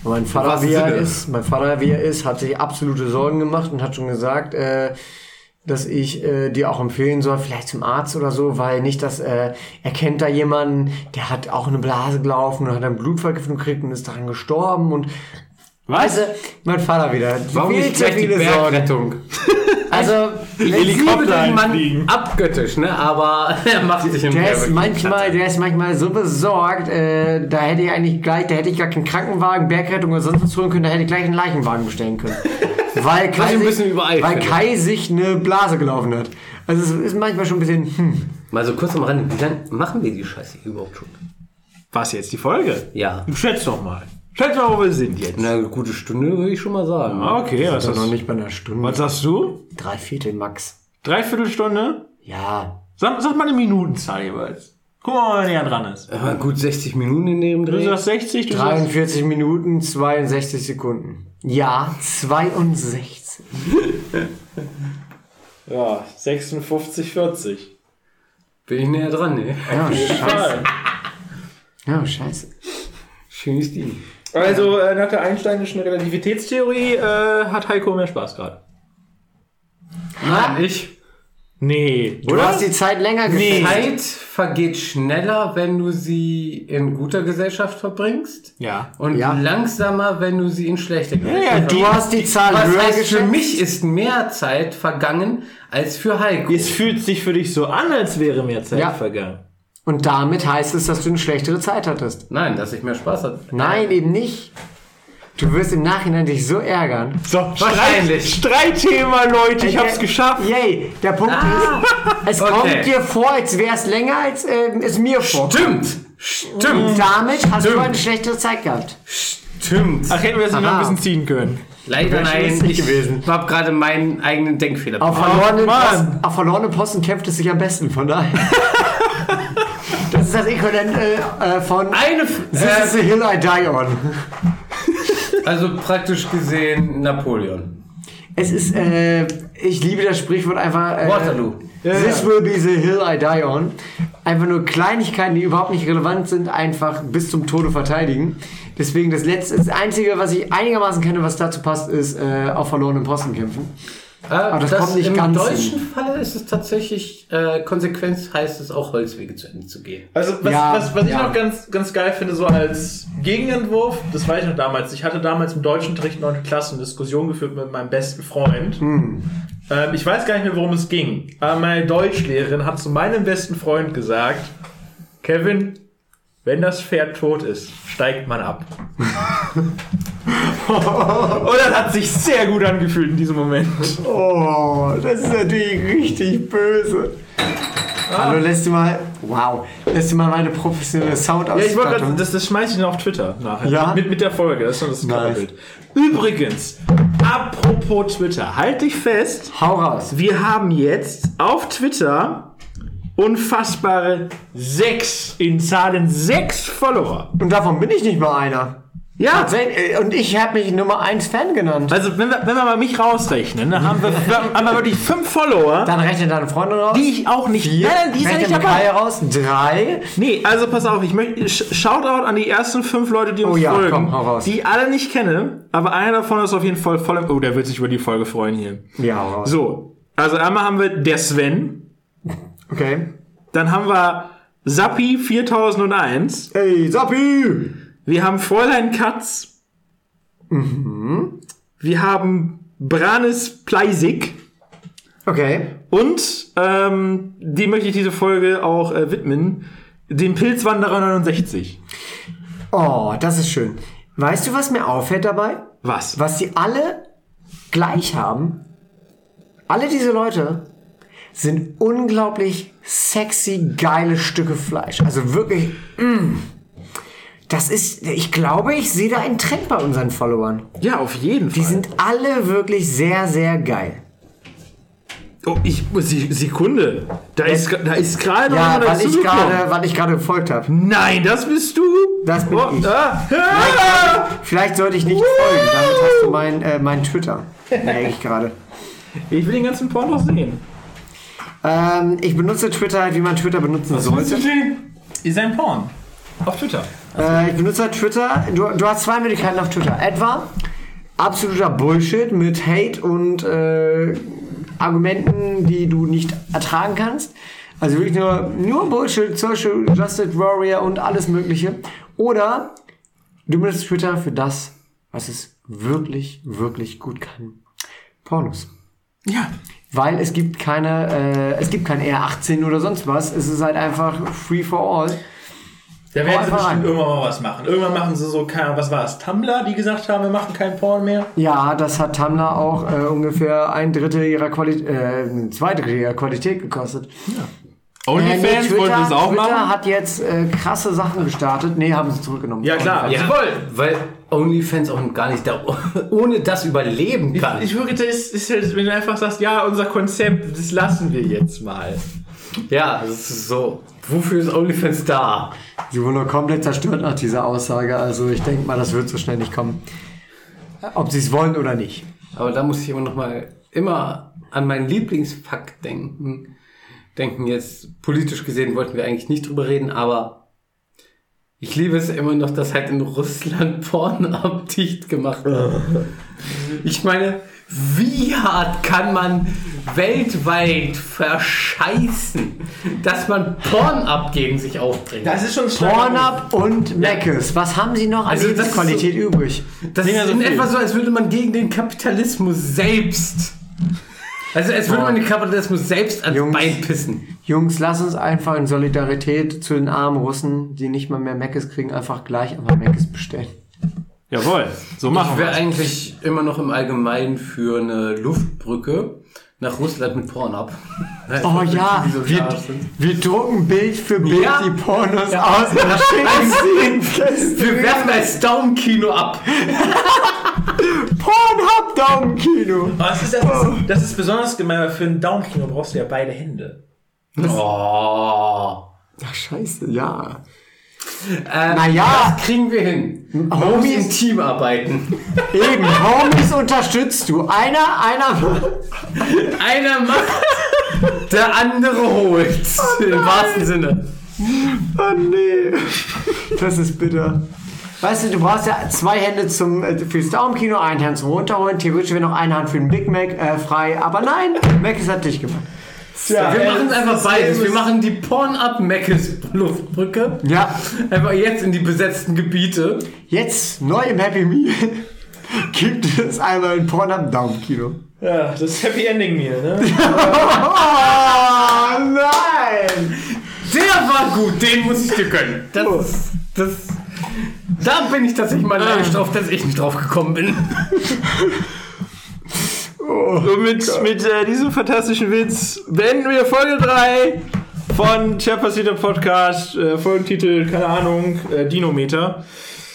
Und mein Vater, wie er ist, mein Vater, wie er ist, hat sich absolute Sorgen gemacht und hat schon gesagt, äh, dass ich äh, dir auch empfehlen soll, vielleicht zum Arzt oder so, weil nicht, dass äh, er kennt da jemanden, der hat auch eine Blase gelaufen und hat eine Blutvergiftung gekriegt und ist daran gestorben und Was? also, mein Vater wieder. Warum viel nicht gleich die. Bergrettung? Also, Helikopter den Mann einfliegen. abgöttisch, ne? Aber er macht sich im der ist manchmal, der ist manchmal so besorgt, äh, da hätte ich eigentlich gleich, da hätte ich gar keinen Krankenwagen, Bergrettung oder sonst was holen können, da hätte ich gleich einen Leichenwagen bestellen können. Weil Kai, sich, bisschen übereilt weil. Kai sich eine Blase gelaufen hat. Also es ist manchmal schon ein bisschen, hm. Mal so kurz am Rande, wie lange machen wir die Scheiße überhaupt schon? Was jetzt, die Folge? Ja. Du schätzt doch mal. Schätz mal, wo wir sind jetzt. Eine gute Stunde würde ich schon mal sagen. Okay, was, Das ist noch nicht bei einer Stunde. was sagst du? Drei Viertel Max. Dreiviertelstunde? Ja. Sag, sag mal eine Minutenzahl jeweils. Guck mal, wer näher dran ist. Aber gut 60 Minuten in dem Du Dreh. sagst 60, du sagst... 43 Minuten, 62 Sekunden. Ja, 62. Ja, 56, 40. Bin ich näher dran, ne? Ja, scheiße. Ja, scheiße. Schönes Ding. Also, äh, nach der Einsteinischen Relativitätstheorie äh, hat Heiko mehr Spaß gerade. Nein, ich. Nee, Du hast die Zeit länger gefällt. Zeit vergeht schneller, wenn du sie in guter Gesellschaft verbringst. Ja. Und Ja. langsamer, wenn du sie in schlechter Gesellschaft ja, Du hast die Zahl Was höher heißt, für mich ist mehr Zeit vergangen als für Heiko. Es fühlt sich für dich so an, als wäre mehr Zeit Ja. vergangen. Und damit heißt es, dass du eine schlechtere Zeit hattest. Nein, dass ich mehr Spaß hatte. Nein, eben nicht. Du wirst im Nachhinein dich so ärgern. So, Wahrscheinlich. Streit, Streitthema, Leute, ich Der- hab's geschafft. Yay, der Punkt Ah, ist, es okay. kommt dir vor, als wäre es länger, als ähm, es mir vorkommt. Stimmt. Stimmt. Damit hast Stimmt. du eine schlechtere Zeit gehabt. Stimmt. Ach, hätten wir das nicht noch ein bisschen ziehen können. Leider nein. Ich gewesen. habe gerade meinen eigenen Denkfehler. Auf verlorenen, Mann. Posten, auf verlorenen Posten kämpft es sich am besten, von daher. das ist das Äquivalent äh, äh, von Eine, This äh, is the hill I die on. also praktisch gesehen Napoleon. Es ist, äh, ich liebe das Sprichwort einfach. Äh, Waterloo. This will be the hill I die on. Einfach nur Kleinigkeiten, die überhaupt nicht relevant sind, einfach bis zum Tode verteidigen. Deswegen das letzte, das einzige, was ich einigermaßen kenne, was dazu passt, ist äh, auf verlorenen Posten kämpfen. Aber das kommt nicht im ganz deutschen Falle ist es tatsächlich äh, Konsequenz heißt es auch Holzwege zu Ende zu gehen. Also was, Ja, was, was ich ja. noch ganz, ganz geil finde, so als Gegenentwurf, das weiß ich noch damals, ich hatte damals im deutschen Unterricht 9. Klasse eine Diskussion geführt mit meinem besten Freund. Hm. Ähm, ich weiß gar nicht mehr, worum es ging, aber meine Deutschlehrerin hat zu meinem besten Freund gesagt, Kevin, wenn das Pferd tot ist, steigt man ab. Und das hat sich sehr gut angefühlt in diesem Moment. Oh, das ist natürlich richtig böse. Hallo, lässt du mal. Wow. Lässt du mal meine professionelle Ja, ich wollte das, das schmeiß ich dann auf Twitter nachher. Ja? Mit, mit der Folge, das ist schon das Nice. Übrigens, apropos Twitter, halt dich fest. Hau raus. Wir haben jetzt auf Twitter unfassbare sechs, in Zahlen sechs Follower. Und davon bin ich nicht mal einer. Ja, Tatsächlich, äh, Und ich habe mich Nummer 1 Fan genannt. also wenn wir, wenn wir mal mich rausrechnen, dann haben wir, haben wir wirklich fünf Follower, Dann rechnet deine Freundin raus. die ich auch nicht. Vier. Nein, die ist ja nicht dabei. raus. Drei. Nee, also pass auf, ich möchte Sh- Shoutout an die ersten fünf Leute, die uns Oh ja, folgen, komm, hau raus. die alle nicht kenne, aber einer davon ist auf jeden Fall voll Oh, der wird sich über die Folge freuen hier. Ja, hau raus. So, also einmal haben wir der Sven, Okay. dann haben wir Sappi 4001, Ey, Sappi! Wir haben Fräulein Katz, Mhm. wir haben Branis Pleisig Okay. und ähm, die möchte ich diese Folge auch äh, widmen, dem Pilzwanderer 69. Oh, das ist schön. Weißt du, was mir auffällt dabei? Was? Was sie alle gleich haben? Alle diese Leute sind unglaublich sexy, geile Stücke Fleisch. Also wirklich, mm. Das ist, ich glaube, ich sehe da einen Trend bei unseren Followern. Ja, auf jeden Fall. Die sind alle wirklich sehr, sehr geil. Oh, ich Se- Sekunde. Da ist, da ist gerade Ja, weil ich gerade, weil ich gerade gefolgt habe. Nein, das bist du. Das bin oh, ich. Ah, ah. Vielleicht sollte ich nicht folgen. Damit hast du mein, äh, mein Twitter. Merke ich gerade. Ich will den ganzen Porn noch sehen. Ähm, ich benutze Twitter halt, wie man Twitter benutzen sollte. Ist ein Porn. Auf Twitter. Äh, ich benutze halt Twitter. Du, du hast zwei Möglichkeiten auf Twitter. Etwa absoluter Bullshit mit Hate und äh, Argumenten, die du nicht ertragen kannst. Also wirklich nur, nur Bullshit, Social Justice Warrior und alles Mögliche. Oder du benutzt Twitter für das, was es wirklich, wirklich gut kann. Pornos. Ja. Weil es gibt keine, äh, es gibt kein R18 oder sonst was. Es ist halt einfach free for all. Da werden sie bestimmt irgendwann mal was machen. Irgendwann machen sie so, keine, was war es, Tumblr, die gesagt haben, wir machen keinen Porn mehr. Ja, das hat Tumblr auch äh, ungefähr ein Drittel ihrer Qualität, äh, zwei Drittel ihrer Qualität gekostet. OnlyFans Äh, nee, wollten sie es auch Twitter machen. hat jetzt äh, krasse Sachen gestartet. Nee, haben sie zurückgenommen. Ja, klar. Ja, Sie wollen. weil OnlyFans auch gar nicht da, ohne das überleben kann. Ich wirklich, das ist, ist halt, wenn du einfach sagst, ja, unser Konzept, das lassen wir jetzt mal. Ja, das ist so. Wofür ist OnlyFans da? Sie wurden nur komplett zerstört nach dieser Aussage. Also ich denke mal, das wird so schnell nicht kommen. Ob sie es wollen oder nicht. Aber da muss ich immer noch mal immer an meinen Lieblingsfakt denken. Denken jetzt, politisch gesehen wollten wir eigentlich nicht drüber reden, aber ich liebe es immer noch, dass halt in Russland Pornhub dicht gemacht wird. Ich meine, wie hart kann man weltweit verscheißen, dass man Pornhub gegen sich aufbringt? Das ist schon Pornhub und Meckes. Was haben sie noch an Also das ist Lebensqualität übrig? Das Nicht ist so in viel. etwa so, als würde man gegen den Kapitalismus selbst. Also als würde man den Kapitalismus selbst ans Jungs. Bein pissen. Jungs, lass uns einfach in Solidarität zu den armen Russen, die nicht mal mehr Meckes kriegen, einfach gleich einfach Meckes bestellen. Jawohl, so machen Ich wir wäre eigentlich immer noch im Allgemeinen für eine Luftbrücke nach Russland mit Pornhub. Oh ja, so wir, wir drucken Bild für Bild Ja. die Pornos aus und schicken sie in Kästen. Wir werfen als Daumenkino ab. Pornhub Daumenkino. Aber das, ist, das, ist, das ist besonders gemein, weil für ein Daumenkino brauchst du ja beide Hände. Oh. Ach scheiße, ja. Ähm, Naja. Das kriegen wir hin. Homies. im Team arbeiten. Eben, Homies unterstützt du. Einer, einer. Einer macht, der andere holt. Im wahrsten Sinne. Oh nee. Das ist bitter. Weißt du, du brauchst ja zwei Hände zum, äh, fürs Daumenkino, eine Hand zum Runterholen. Theoretisch wäre noch eine Hand für den Big Mac äh, frei. Aber nein, Mac ist hat dich gemacht. Ja, Wir machen einfach beides. Wir machen die Porn-Up-Meckes-Luftbrücke. Ja, Einfach jetzt in die besetzten Gebiete. jetzt neu im Happy Meal gibt es einmal ein Pornhub Daumenkino. ja, das ist Happy Ending Meal, ne? Oh nein! Der war gut, den muss ich dir gönnen. Das, ist- das, da bin ich tatsächlich mal neidisch drauf, dass ich nicht drauf gekommen bin. Und mit, mit äh, diesem fantastischen Witz beenden wir Folge 3 von Chapacita Podcast. Äh, Folgentitel, keine Ahnung, äh, Dinometer.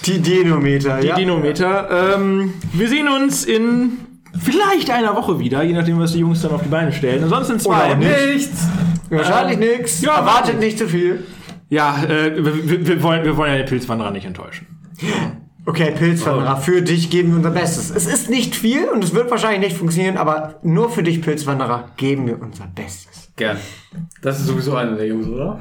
Die Dinometer, Die ja. Dinometer. Ähm, wir sehen uns in vielleicht einer Woche wieder, je nachdem, was die Jungs dann auf die Beine stellen. Ansonsten zwei. Oder. Nichts. Wahrscheinlich Ähm, nix. ja, Erwartet nicht zu viel. Ja, äh, wir, wir, wollen, wir wollen ja den Pilzwanderer nicht enttäuschen. Okay, Pilzwanderer, für dich geben wir unser Bestes. Es ist nicht viel und es wird wahrscheinlich nicht funktionieren, aber nur für dich, Pilzwanderer, geben wir unser Bestes. Gern. Das ist sowieso einer der Jungs, oder?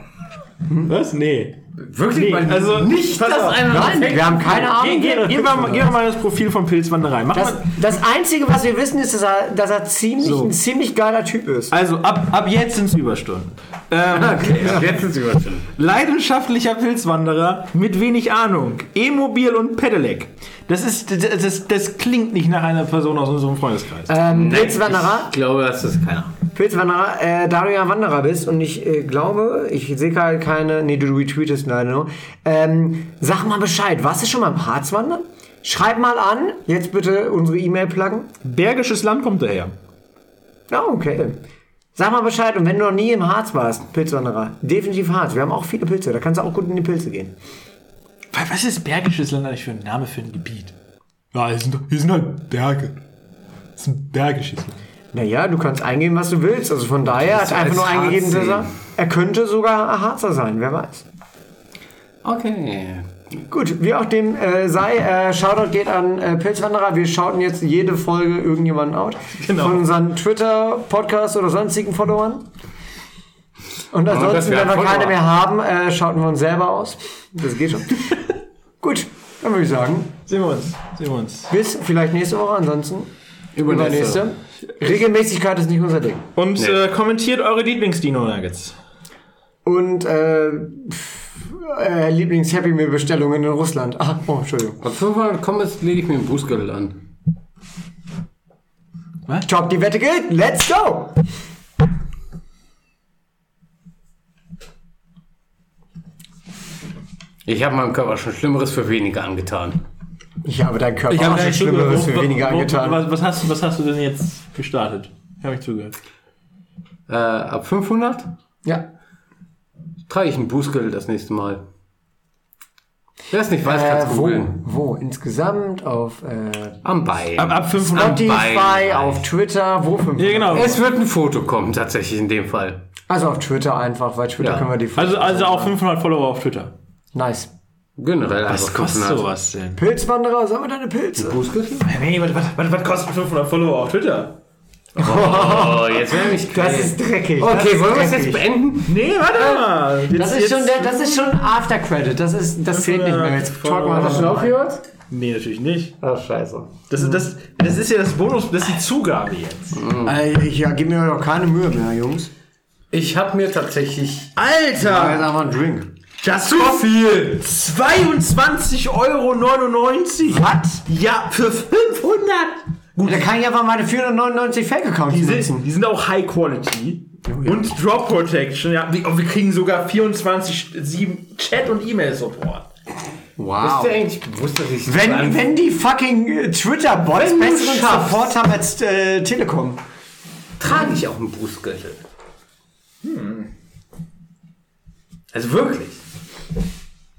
Was? Nee. Wirklich? Nee, also nicht das Nein, wir haben keine Ahnung. Geh, geh, geh, mal, geh mal das Profil von Pilzwanderei. Mach Das, mal, das Einzige, was wir wissen, ist, dass er, dass er ziemlich, So. ein ziemlich geiler Typ ist. also ab, ab jetzt sind es Überstunden. Ähm, Okay, jetzt sind sie überstimmt. Leidenschaftlicher Pilzwanderer mit wenig Ahnung. E-Mobil und Pedelec. Das, ist, das, das, das klingt nicht nach einer Person aus unserem Freundeskreis. Ähm, Pilzwanderer, Ich glaube, das ist keiner. Pilzwanderer, äh, da du ja Wanderer bist und ich äh, glaube, ich sehe gerade keine, nee, du retweetest leider nur. Ähm, sag mal Bescheid, warst du schon mal im Harz wandern? Schreib mal an, jetzt bitte unsere E-Mail pluggen. Bergisches Land kommt daher. Ja, okay. Sag mal Bescheid und wenn du noch nie im Harz warst, Pilzwanderer, definitiv Harz. Wir haben auch viele Pilze, da kannst du auch gut in die Pilze gehen. Was ist Bergisches Land eigentlich für ein Name für ein Gebiet? Ja, hier sind, hier sind halt Berge. Das ist ein bergisches Land. Naja, du kannst eingeben, was du willst. Also von daher hat er einfach nur eingegeben, dass er, er könnte sogar ein Harzer sein, wer weiß. Okay. Gut, wie auch dem äh, sei, äh, Shoutout geht an äh, Pilzwanderer. Wir schauten jetzt jede Folge irgendjemanden out. Genau. Von unseren Twitter, Podcast oder sonstigen Followern. Und ansonsten, wenn wir Follower. keine mehr haben, äh, schauten wir uns selber aus. Das geht schon. Gut, dann würde ich sagen, Sehen wir uns. Sehen wir uns. bis vielleicht nächste Woche, ansonsten Übernächste. übernächste. Regelmäßigkeit ist nicht unser Ding. Und Nee. äh, kommentiert eure Lieblings-Dino-Nuggets. Und äh, pff, äh, Lieblings-Happy Meal-Bestellungen in Russland. Ah, oh, Entschuldigung. Ab 500 Comments lege ich mir einen Bußgürtel an. Top, die Wette gilt. Let's go! Ich habe meinem Körper schon Schlimmeres für weniger angetan. Ich habe deinen Körper Ich auch habe schon Schlimmeres für weniger wo- angetan. Was, was, hast, du- was hast du denn jetzt gestartet? Ich habe mich zugehört. Äh, ab 500 Ja. Trage ich einen Bußgürtel das nächste Mal. Wer es nicht weiß, Äh, kann es wo? googeln. Wo? Insgesamt auf äh, Am Bein. Ab, ab 500. Am Spotify, Bein. auf Twitter, wo? fünf- Ja, genau. Es wird ein Foto kommen, tatsächlich in dem Fall. Also auf Twitter einfach, weil Twitter Ja. können wir die Also, also auch 500 Follower auf Twitter. Nice. Generell Was kostet 500. sowas denn? Pilzwanderer, sag mal deine Pilze. Bußgürtel? Nee, was, was, was, was kostet 500 Follower auf Twitter? Oh, jetzt wäre mich Das ist dreckig. das Okay, ist wollen wir es jetzt beenden? Nee, warte mal. Das ist, schon der, das ist schon After Credit. Das, ist, das zählt nicht mehr. Jetzt talk mal Hast du aufgehört? Nee, natürlich nicht. Ach, scheiße. Das, ist- das, das ist ja das Bonus, das ist die Zugabe jetzt. Ey, ich ja, gib mir doch keine Mühe mehr, Jungs. Ich habe mir tatsächlich. Jetzt Alter! einfach einen Drink. Das ist zu viel! 22,99 Euro! Was? Ja, für 500! Gut, da kann ich einfach meine 499 Fake-Accounts Die nutzen. sind, die sind auch High Quality. Und Drop Protection, ja. Wir, wir kriegen sogar 24-7 Chat- und E-Mail-Support. Wow. Bewusst, dass ich. Wenn, wenn die fucking äh, Twitter-Bots Wenn besseren. Support haben als äh, Telekom. trage ich auch einen Bußgürtel. Also wirklich.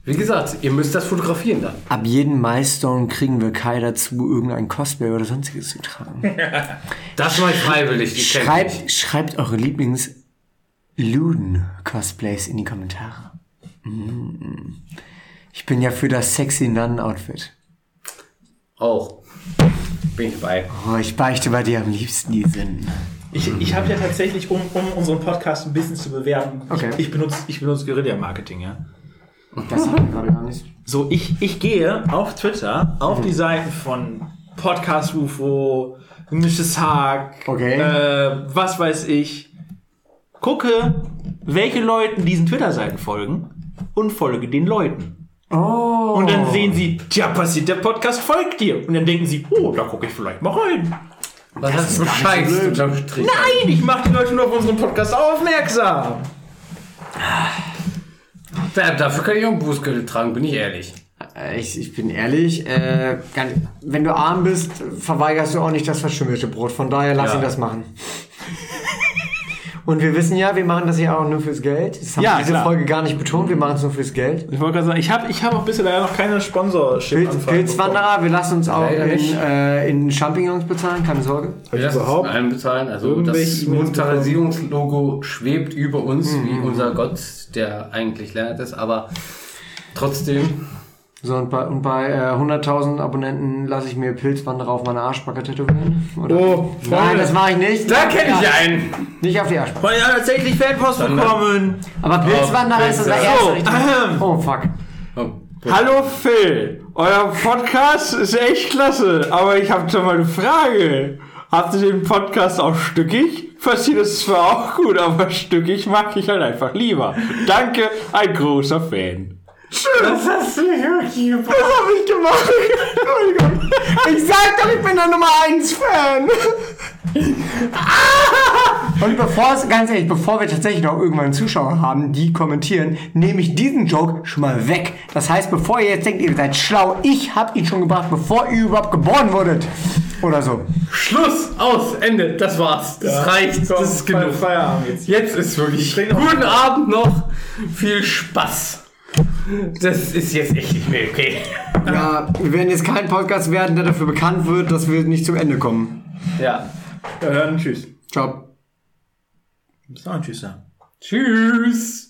Wie gesagt, ihr müsst das fotografieren dann. Ab jedem Milestone kriegen wir Kai dazu, irgendein Cosplay oder sonstiges zu tragen. Das mache ich freiwillig. die schreibt, schreibt eure Lieblings-Luden-Cosplays in die Kommentare. Mm. Ich bin ja für das sexy Nun-Outfit. Auch. Bin ich bei. Oh, ich beichte bei dir am liebsten die Sinn. Ich, ich habe ja tatsächlich, um, um unseren Podcast ein bisschen zu bewerben, Okay. ich, ich benutze ich benutze Guerilla-Marketing, ja. Das hat man gerade gar nicht. So, ich, ich gehe auf Twitter, auf die Seiten von Podcast UFO, Gemischtes Hack, Okay. äh, was weiß ich, gucke, welche Leuten diesen Twitter-Seiten folgen und folge den Leuten. Oh. Und dann sehen sie, tja, passiert, der Podcast folgt dir. Und dann denken sie, oh, da gucke ich vielleicht mal rein. Was hast du Scheiß unterm Strich? Nein, ich mache die Leute nur auf unseren Podcast aufmerksam. Da- Dafür kann ich auch einen Bußgürtel tragen, bin ich ehrlich. Äh, Ich, ich bin ehrlich, äh, wenn du arm bist, verweigerst du auch nicht das verschimmelte Brot. Von daher lass Ja. ihn das machen. Und wir wissen ja, wir machen das ja auch nur fürs Geld. Das haben Ja, wir diese klar. Folge gar nicht betont, wir machen es nur fürs Geld. Ich wollte gerade sagen, ich habe ich hab auch bisher leider noch keine sponsorship Pilz, Pilzwanderer, wir lassen uns auch in, äh, in Champignons bezahlen, keine Sorge. Wir lassen überhaupt allen bezahlen. Also das Monetarisierungslogo schwebt über uns, Mhm. wie unser Gott, der eigentlich lernt ist, aber trotzdem. So, und bei, und bei äh, 100.000 Abonnenten lasse ich mir Pilzwanderer auf meine Arschbacke tätowieren. Oder? Oh, Nein, Freunde. das mache ich nicht. Da kenne ich Ja, einen. Nicht auf die Arschbacke. Wir haben tatsächlich Fanpost bekommen. Aber Pilzwanderer ist unser Pilze. erster So. Oh, fuck. Hallo Phil, euer Podcast ist echt klasse, aber ich habe schon mal eine Frage. Habt ihr den Podcast auch stückig? Passiert es zwar auch gut, aber stückig mag ich halt einfach lieber. Danke, ein großer Fan. Was hast du hier Was hab ich gemacht? Entschuldigung. Ich sag doch, ich bin der Nummer 1 Fan. Und bevor es, ganz ehrlich, bevor wir tatsächlich noch irgendwann Zuschauer haben, die kommentieren, nehme ich diesen Joke schon mal weg. Das heißt, bevor ihr jetzt denkt, ihr seid schlau, ich habe ihn schon gebracht, bevor ihr überhaupt geboren wurdet. Oder so. Schluss, aus, Ende, das war's. Das reicht, das ist genug. Feierabend jetzt. Jetzt ist wirklich. Guten Abend noch, viel Spaß. Das ist jetzt echt nicht mehr okay. Ja, wir werden jetzt kein Podcast werden, der dafür bekannt wird, dass wir nicht zum Ende kommen. Ja. Hören. Tschüss. Ciao. Bis dann. Tschüss sagen. Tschüss.